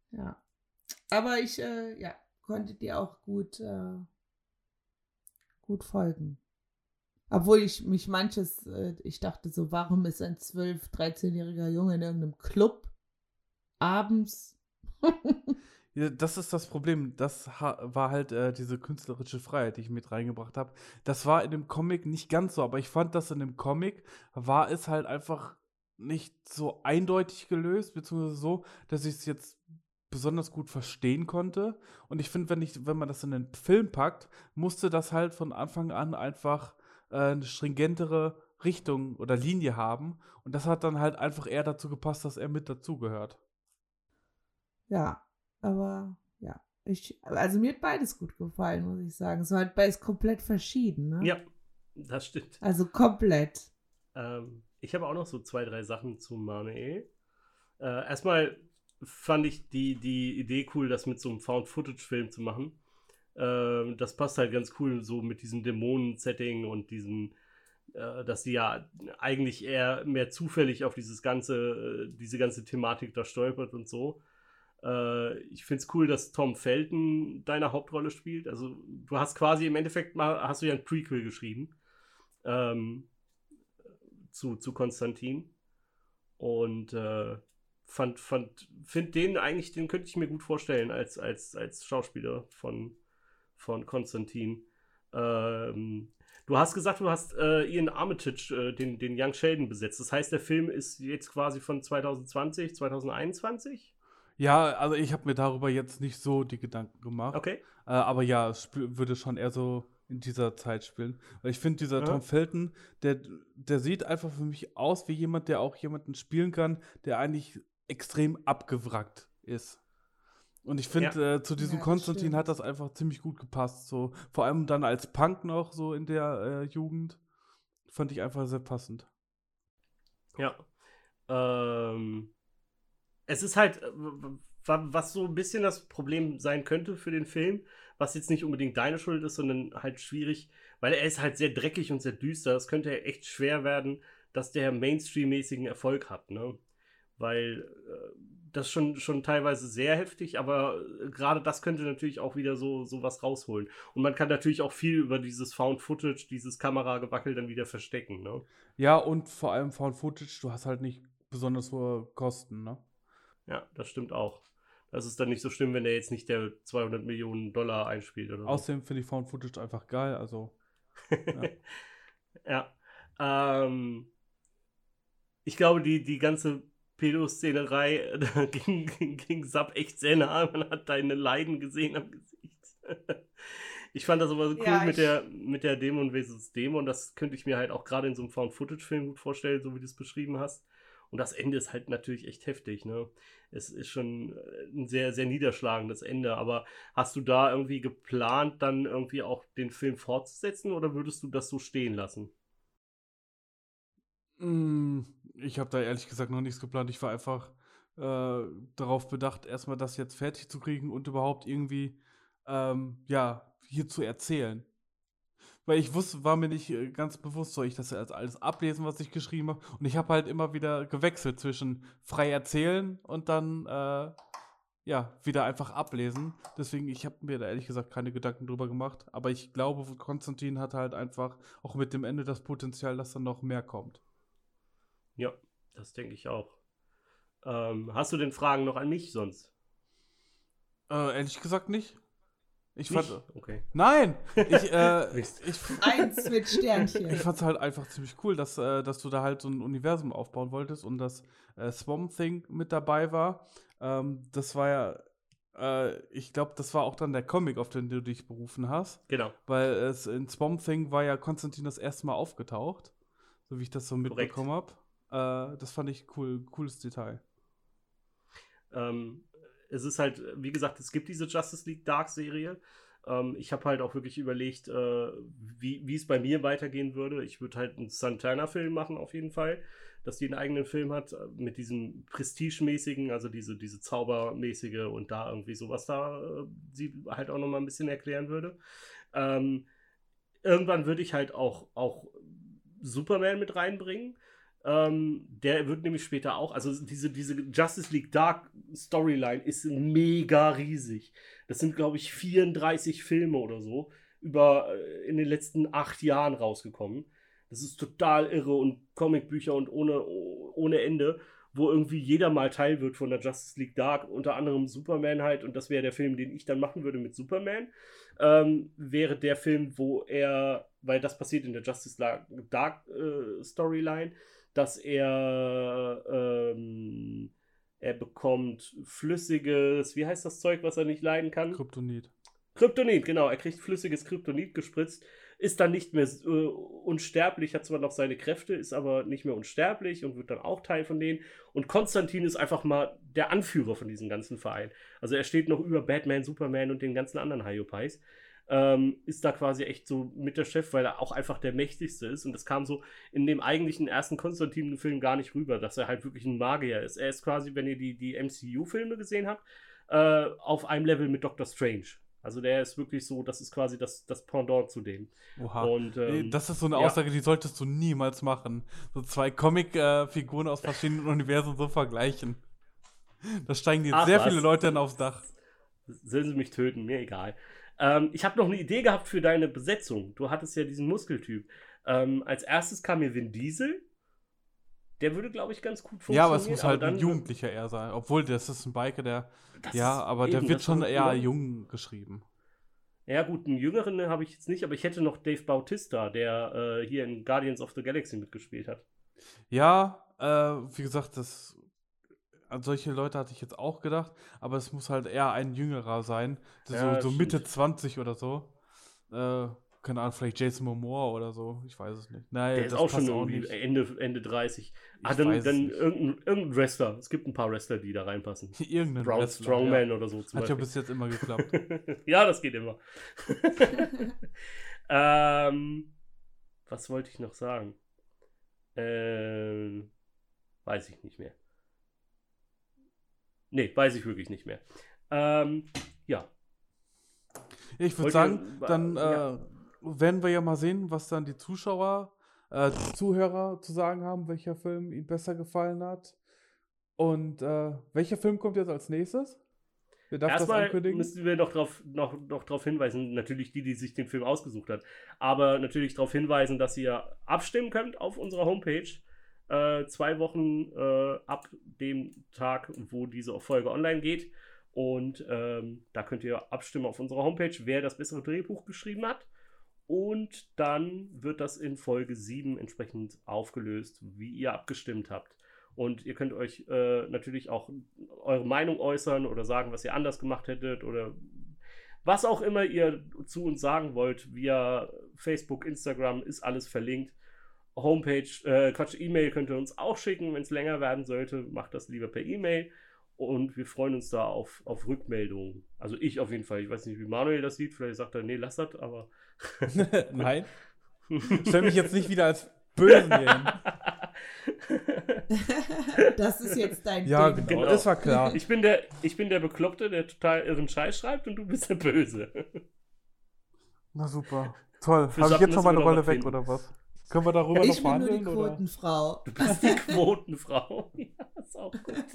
Ja. Aber ich, äh, ja, konnte dir auch gut, äh, gut folgen. Obwohl ich mich manches, äh, ich dachte so, warum ist ein 12-, 13-jähriger Junge in irgendeinem Club abends? <laughs> Ja, das ist das Problem. Das war halt äh, diese künstlerische Freiheit, die ich mit reingebracht habe. Das war in dem Comic nicht ganz so, aber ich fand, dass in dem Comic war es halt einfach nicht so eindeutig gelöst, beziehungsweise so, dass ich es jetzt besonders gut verstehen konnte. Und ich finde, wenn, wenn man das in den Film packt, musste das halt von Anfang an einfach äh, eine stringentere Richtung oder Linie haben. Und das hat dann halt einfach eher dazu gepasst, dass er mit dazugehört. Ja, aber ja. Ich, also mir hat beides gut gefallen, muss ich sagen. Es war halt beides komplett verschieden, ne? Ja, das stimmt. Also komplett. Ähm, ich habe auch noch so zwei, drei Sachen zu Manuel. Äh, erstmal fand ich die, die Idee cool, das mit so einem Found-Footage-Film zu machen. Ähm, das passt halt ganz cool so mit diesem Dämonen-Setting und diesem, äh, dass sie ja eigentlich eher mehr zufällig auf dieses ganze, äh, diese ganze Thematik da stolpert und so. Äh, ich finde es cool, dass Tom Felton deine Hauptrolle spielt. Also du hast quasi im Endeffekt mal, hast du ja ein Prequel geschrieben. Ähm, zu, zu Konstantin. Und äh, fand, fand, find den eigentlich, den könnte ich mir gut vorstellen als, als, als Schauspieler von, von Konstantin. Ähm, Du hast gesagt, du hast äh, Ian Armitage, äh, den, den Young Sheldon, besetzt. Das heißt, der Film ist jetzt quasi von 2020, 2021? Ja, also ich habe mir darüber jetzt nicht so die Gedanken gemacht. Okay. Äh, aber ja, es würde schon eher so in dieser Zeit spielen. Weil ich finde, dieser Ja. Tom Felton, der, der sieht einfach für mich aus wie jemand, der auch jemanden spielen kann, der eigentlich extrem abgewrackt ist. Und ich finde, äh, zu diesem Ja, Konstantin stimmt. hat das einfach ziemlich gut gepasst. So, vor allem dann als Punk noch so in der äh, Jugend. Fand ich einfach sehr passend. Ja. Ähm, es ist halt, äh, was so ein bisschen das Problem sein könnte für den Film, was jetzt nicht unbedingt deine Schuld ist, sondern halt schwierig, weil er ist halt sehr dreckig und sehr düster. Es könnte ja echt schwer werden, dass der Mainstream-mäßigen Erfolg hat, ne? Weil äh, das schon, schon teilweise sehr heftig, aber äh, gerade das könnte natürlich auch wieder so, so was rausholen. Und man kann natürlich auch viel über dieses Found Footage, dieses Kameragewackel dann wieder verstecken, ne? Ja, und vor allem Found Footage, du hast halt nicht besonders hohe Kosten, ne? Ja, das stimmt auch. Das ist dann nicht so schlimm, wenn der jetzt nicht der 200 Millionen Dollar einspielt oder. Außerdem finde ich Found Footage einfach geil, also. <laughs> ja. Ähm, ich glaube, die, die ganze Pädoszenerei, <laughs> da ging, ging, ging Sub echt sehr nah. Man hat deine Leiden gesehen am Gesicht. <laughs> ich fand das aber so cool Ja, mit, der, mit der Dämon vs. Dämon. Das könnte ich mir halt auch gerade in so einem Found-Footage-Film gut vorstellen, so wie du es beschrieben hast. Und das Ende ist halt natürlich echt heftig, ne? Es ist schon äh, ein sehr, sehr niederschlagendes Ende. Aber hast du da irgendwie geplant, dann irgendwie auch den Film fortzusetzen oder würdest du das so stehen lassen? Mm, Ich habe da ehrlich gesagt noch nichts geplant. Ich war einfach äh, darauf bedacht, erstmal das jetzt fertig zu kriegen und überhaupt irgendwie, ähm, ja, hier zu erzählen. Weil ich wusste, war mir nicht äh, ganz bewusst, soll ich das jetzt alles ablesen, was ich geschrieben habe. Und ich habe halt immer wieder gewechselt zwischen frei erzählen und dann, äh, ja, wieder einfach ablesen. Deswegen, ich habe mir da ehrlich gesagt keine Gedanken drüber gemacht. Aber ich glaube, Konstantin hat halt einfach auch mit dem Ende das Potenzial, dass dann noch mehr kommt. Ja, das denke ich auch. Ähm, hast du denn Fragen noch an mich sonst? Äh, ehrlich gesagt nicht. Ich Nicht? fand. Okay. Nein! Ich, <laughs> äh, ich, <laughs> <laughs> Eins mit Sternchen. ich fand's halt einfach ziemlich cool, dass, äh, dass du da halt so ein Universum aufbauen wolltest und dass äh, Swamp Thing mit dabei war. Ähm, das war ja, äh, ich glaube, das war auch dann der Comic, auf den du dich berufen hast. Genau. Weil es in Swamp Thing war ja Konstantin das erste Mal aufgetaucht. So wie ich das so mitbekommen habe. Äh, das fand ich cool, cooles Detail. Ähm, es ist halt, wie gesagt, es gibt diese Justice League Dark Serie. Ähm, ich habe halt auch wirklich überlegt, äh, wie es bei mir weitergehen würde. Ich würde halt einen Santana-Film machen, auf jeden Fall. Dass die einen eigenen Film hat, äh, mit diesem Prestigemäßigen, also diese, diese Zaubermäßige und da irgendwie sowas da äh, sie halt auch nochmal ein bisschen erklären würde. Ähm, irgendwann würde ich halt auch, auch Superman mit reinbringen. Ähm, der wird nämlich später auch, also diese, diese Justice League Dark Storyline ist mega riesig. Das sind, glaube ich, 34 Filme oder so über äh, in den letzten acht Jahren rausgekommen. Das ist total irre und Comicbücher und ohne, ohne Ende, wo irgendwie jeder mal Teil wird von der Justice League Dark, unter anderem Superman halt, und das wäre der Film, den ich dann machen würde mit Superman, ähm, wäre der Film, wo er, weil das passiert in der Justice Dark äh, Storyline, dass er ähm, er bekommt flüssiges, wie heißt das Zeug, was er nicht leiden kann? Kryptonit. Kryptonit, genau. Er kriegt flüssiges Kryptonit gespritzt, ist dann nicht mehr äh, unsterblich, hat zwar noch seine Kräfte, ist aber nicht mehr unsterblich und wird dann auch Teil von denen. Und Konstantin ist einfach mal der Anführer von diesem ganzen Verein. Also er steht noch über Batman, Superman und den ganzen anderen Hyopies. Ähm, ist da quasi echt so mit der Chef, weil er auch einfach der mächtigste ist. Und das kam so in dem eigentlichen ersten Konstantin-Film gar nicht rüber, dass er halt wirklich ein Magier ist. Er ist quasi, wenn ihr die, die MCU-Filme gesehen habt, äh, auf einem Level mit Doctor Strange. Also der ist wirklich so, das ist quasi das, das Pendant zu dem. Oha. Und, ähm, das ist so eine ja. Aussage, die solltest du niemals machen. So zwei Comic-Figuren aus verschiedenen <laughs> Universen so vergleichen. Da steigen jetzt Ach, sehr was? viele Leute dann aufs Dach. Sollen sie mich töten, mir egal. Ähm, ich habe noch eine Idee gehabt für deine Besetzung. Du hattest ja diesen Muskeltyp. Ähm, als erstes kam mir Vin Diesel. Der würde, glaube ich, ganz gut funktionieren. Ja, aber es muss halt ein Jugendlicher eher sein. Obwohl, das ist ein Biker, der. Das ja, aber der eben, wird schon eher jung geschrieben. Ja, gut, einen jüngeren habe ich jetzt nicht, aber ich hätte noch Dave Bautista, der äh, hier in Guardians of the Galaxy mitgespielt hat. Ja, äh, wie gesagt, das an solche Leute hatte ich jetzt auch gedacht, aber es muss halt eher ein jüngerer sein, Ja, so, so Mitte stimmt. 20 oder so. Äh, keine Ahnung, vielleicht Jason Momoa oder so, ich weiß es nicht. Nein, Der ist auch schon nicht. Ende, Ende 30. Ah, Ich dann, dann irgendein, irgendein Wrestler. Es gibt ein paar Wrestler, die da reinpassen. <laughs> Irgendein Braun Wrestler, Strongman ja. oder so zum Hat ja Beispiel. bis jetzt immer geklappt. <laughs> ja, das geht immer. <laughs> ähm, was wollte ich noch sagen? Ähm, weiß ich nicht mehr. Nee, weiß ich wirklich nicht mehr. Ähm, ja. Ja, ich würde sagen, dann ja. äh, werden wir ja mal sehen, was dann die Zuschauer, äh, die Zuhörer zu sagen haben, welcher Film ihnen besser gefallen hat. Und äh, welcher Film kommt jetzt als nächstes? Erstmal müssen wir noch darauf noch, noch drauf hinweisen, natürlich die, die sich den Film ausgesucht hat, aber natürlich darauf hinweisen, dass ihr abstimmen könnt auf unserer Homepage. Äh, zwei Wochen äh, ab dem Tag, wo diese Folge online geht. Und ähm, da könnt ihr abstimmen auf unserer Homepage, wer das bessere Drehbuch geschrieben hat. Und dann wird das in Folge 7 entsprechend aufgelöst, wie ihr abgestimmt habt. Und ihr könnt euch äh, natürlich auch eure Meinung äußern oder sagen, was ihr anders gemacht hättet oder was auch immer ihr zu uns sagen wollt. Via Facebook, Instagram ist alles verlinkt. Homepage, äh, Quatsch, E-Mail könnt ihr uns auch schicken, wenn es länger werden sollte. Macht das lieber per E-Mail. Und wir freuen uns da auf, auf Rückmeldungen. Also ich auf jeden Fall. Ich weiß nicht, wie Manuel das sieht. Vielleicht sagt er, nee, lass das, aber. <laughs> <laughs> Nein. Stell mich jetzt nicht wieder als Bösen hin. <laughs> das ist jetzt dein Ja, Ding. genau, Genau. das war klar. Ich bin, der, ich bin der Bekloppte, der total irren Scheiß schreibt und du bist der Böse. Na super. Toll. Habe ich jetzt wir meine Rolle weg finden. oder was? Können wir darüber Ich noch bin nur die verhandeln? Oder? Quotenfrau. <laughs> Du bist die Quotenfrau. <laughs> ja, ist auch gut.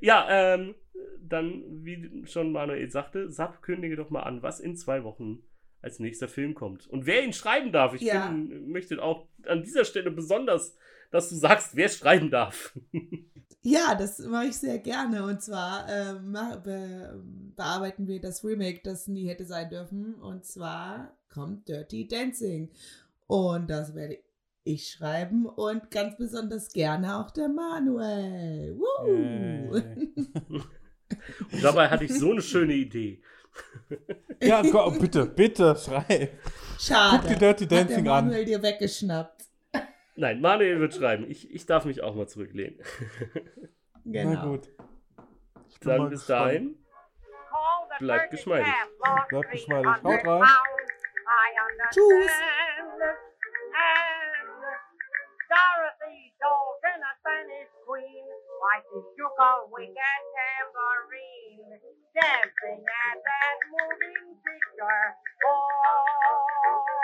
Ja, ähm, dann, wie schon Manuel sagte, Sap, kündige doch mal an, was in zwei Wochen als nächster Film kommt. Und wer ihn schreiben darf. Ich Ja. bin, möchte auch an dieser Stelle besonders, dass du sagst, wer schreiben darf. <laughs> Ja, das mache ich sehr gerne. Und zwar ähm, be bearbeiten wir das Remake, das nie hätte sein dürfen. Und zwar kommt Dirty Dancing. Und das werde ich schreiben und ganz besonders gerne auch der Manuel. Woo! Yay. Und dabei hatte ich so eine schöne Idee. Ja, komm, bitte, bitte, schrei. Schade. Guck dir Dirty Hat der Dancing an. Manuel dir weggeschnappt. Nein, Manuel wird schreiben. Ich, ich darf mich auch mal zurücklehnen. Genau. Na gut. Dann bis gespannt. dahin. Bleibt geschmeidig. Bleibt geschmeidig. Haut 100 rein. Tschüss. like the sugar a wicked tambourine, dancing at that moving picture. Oh.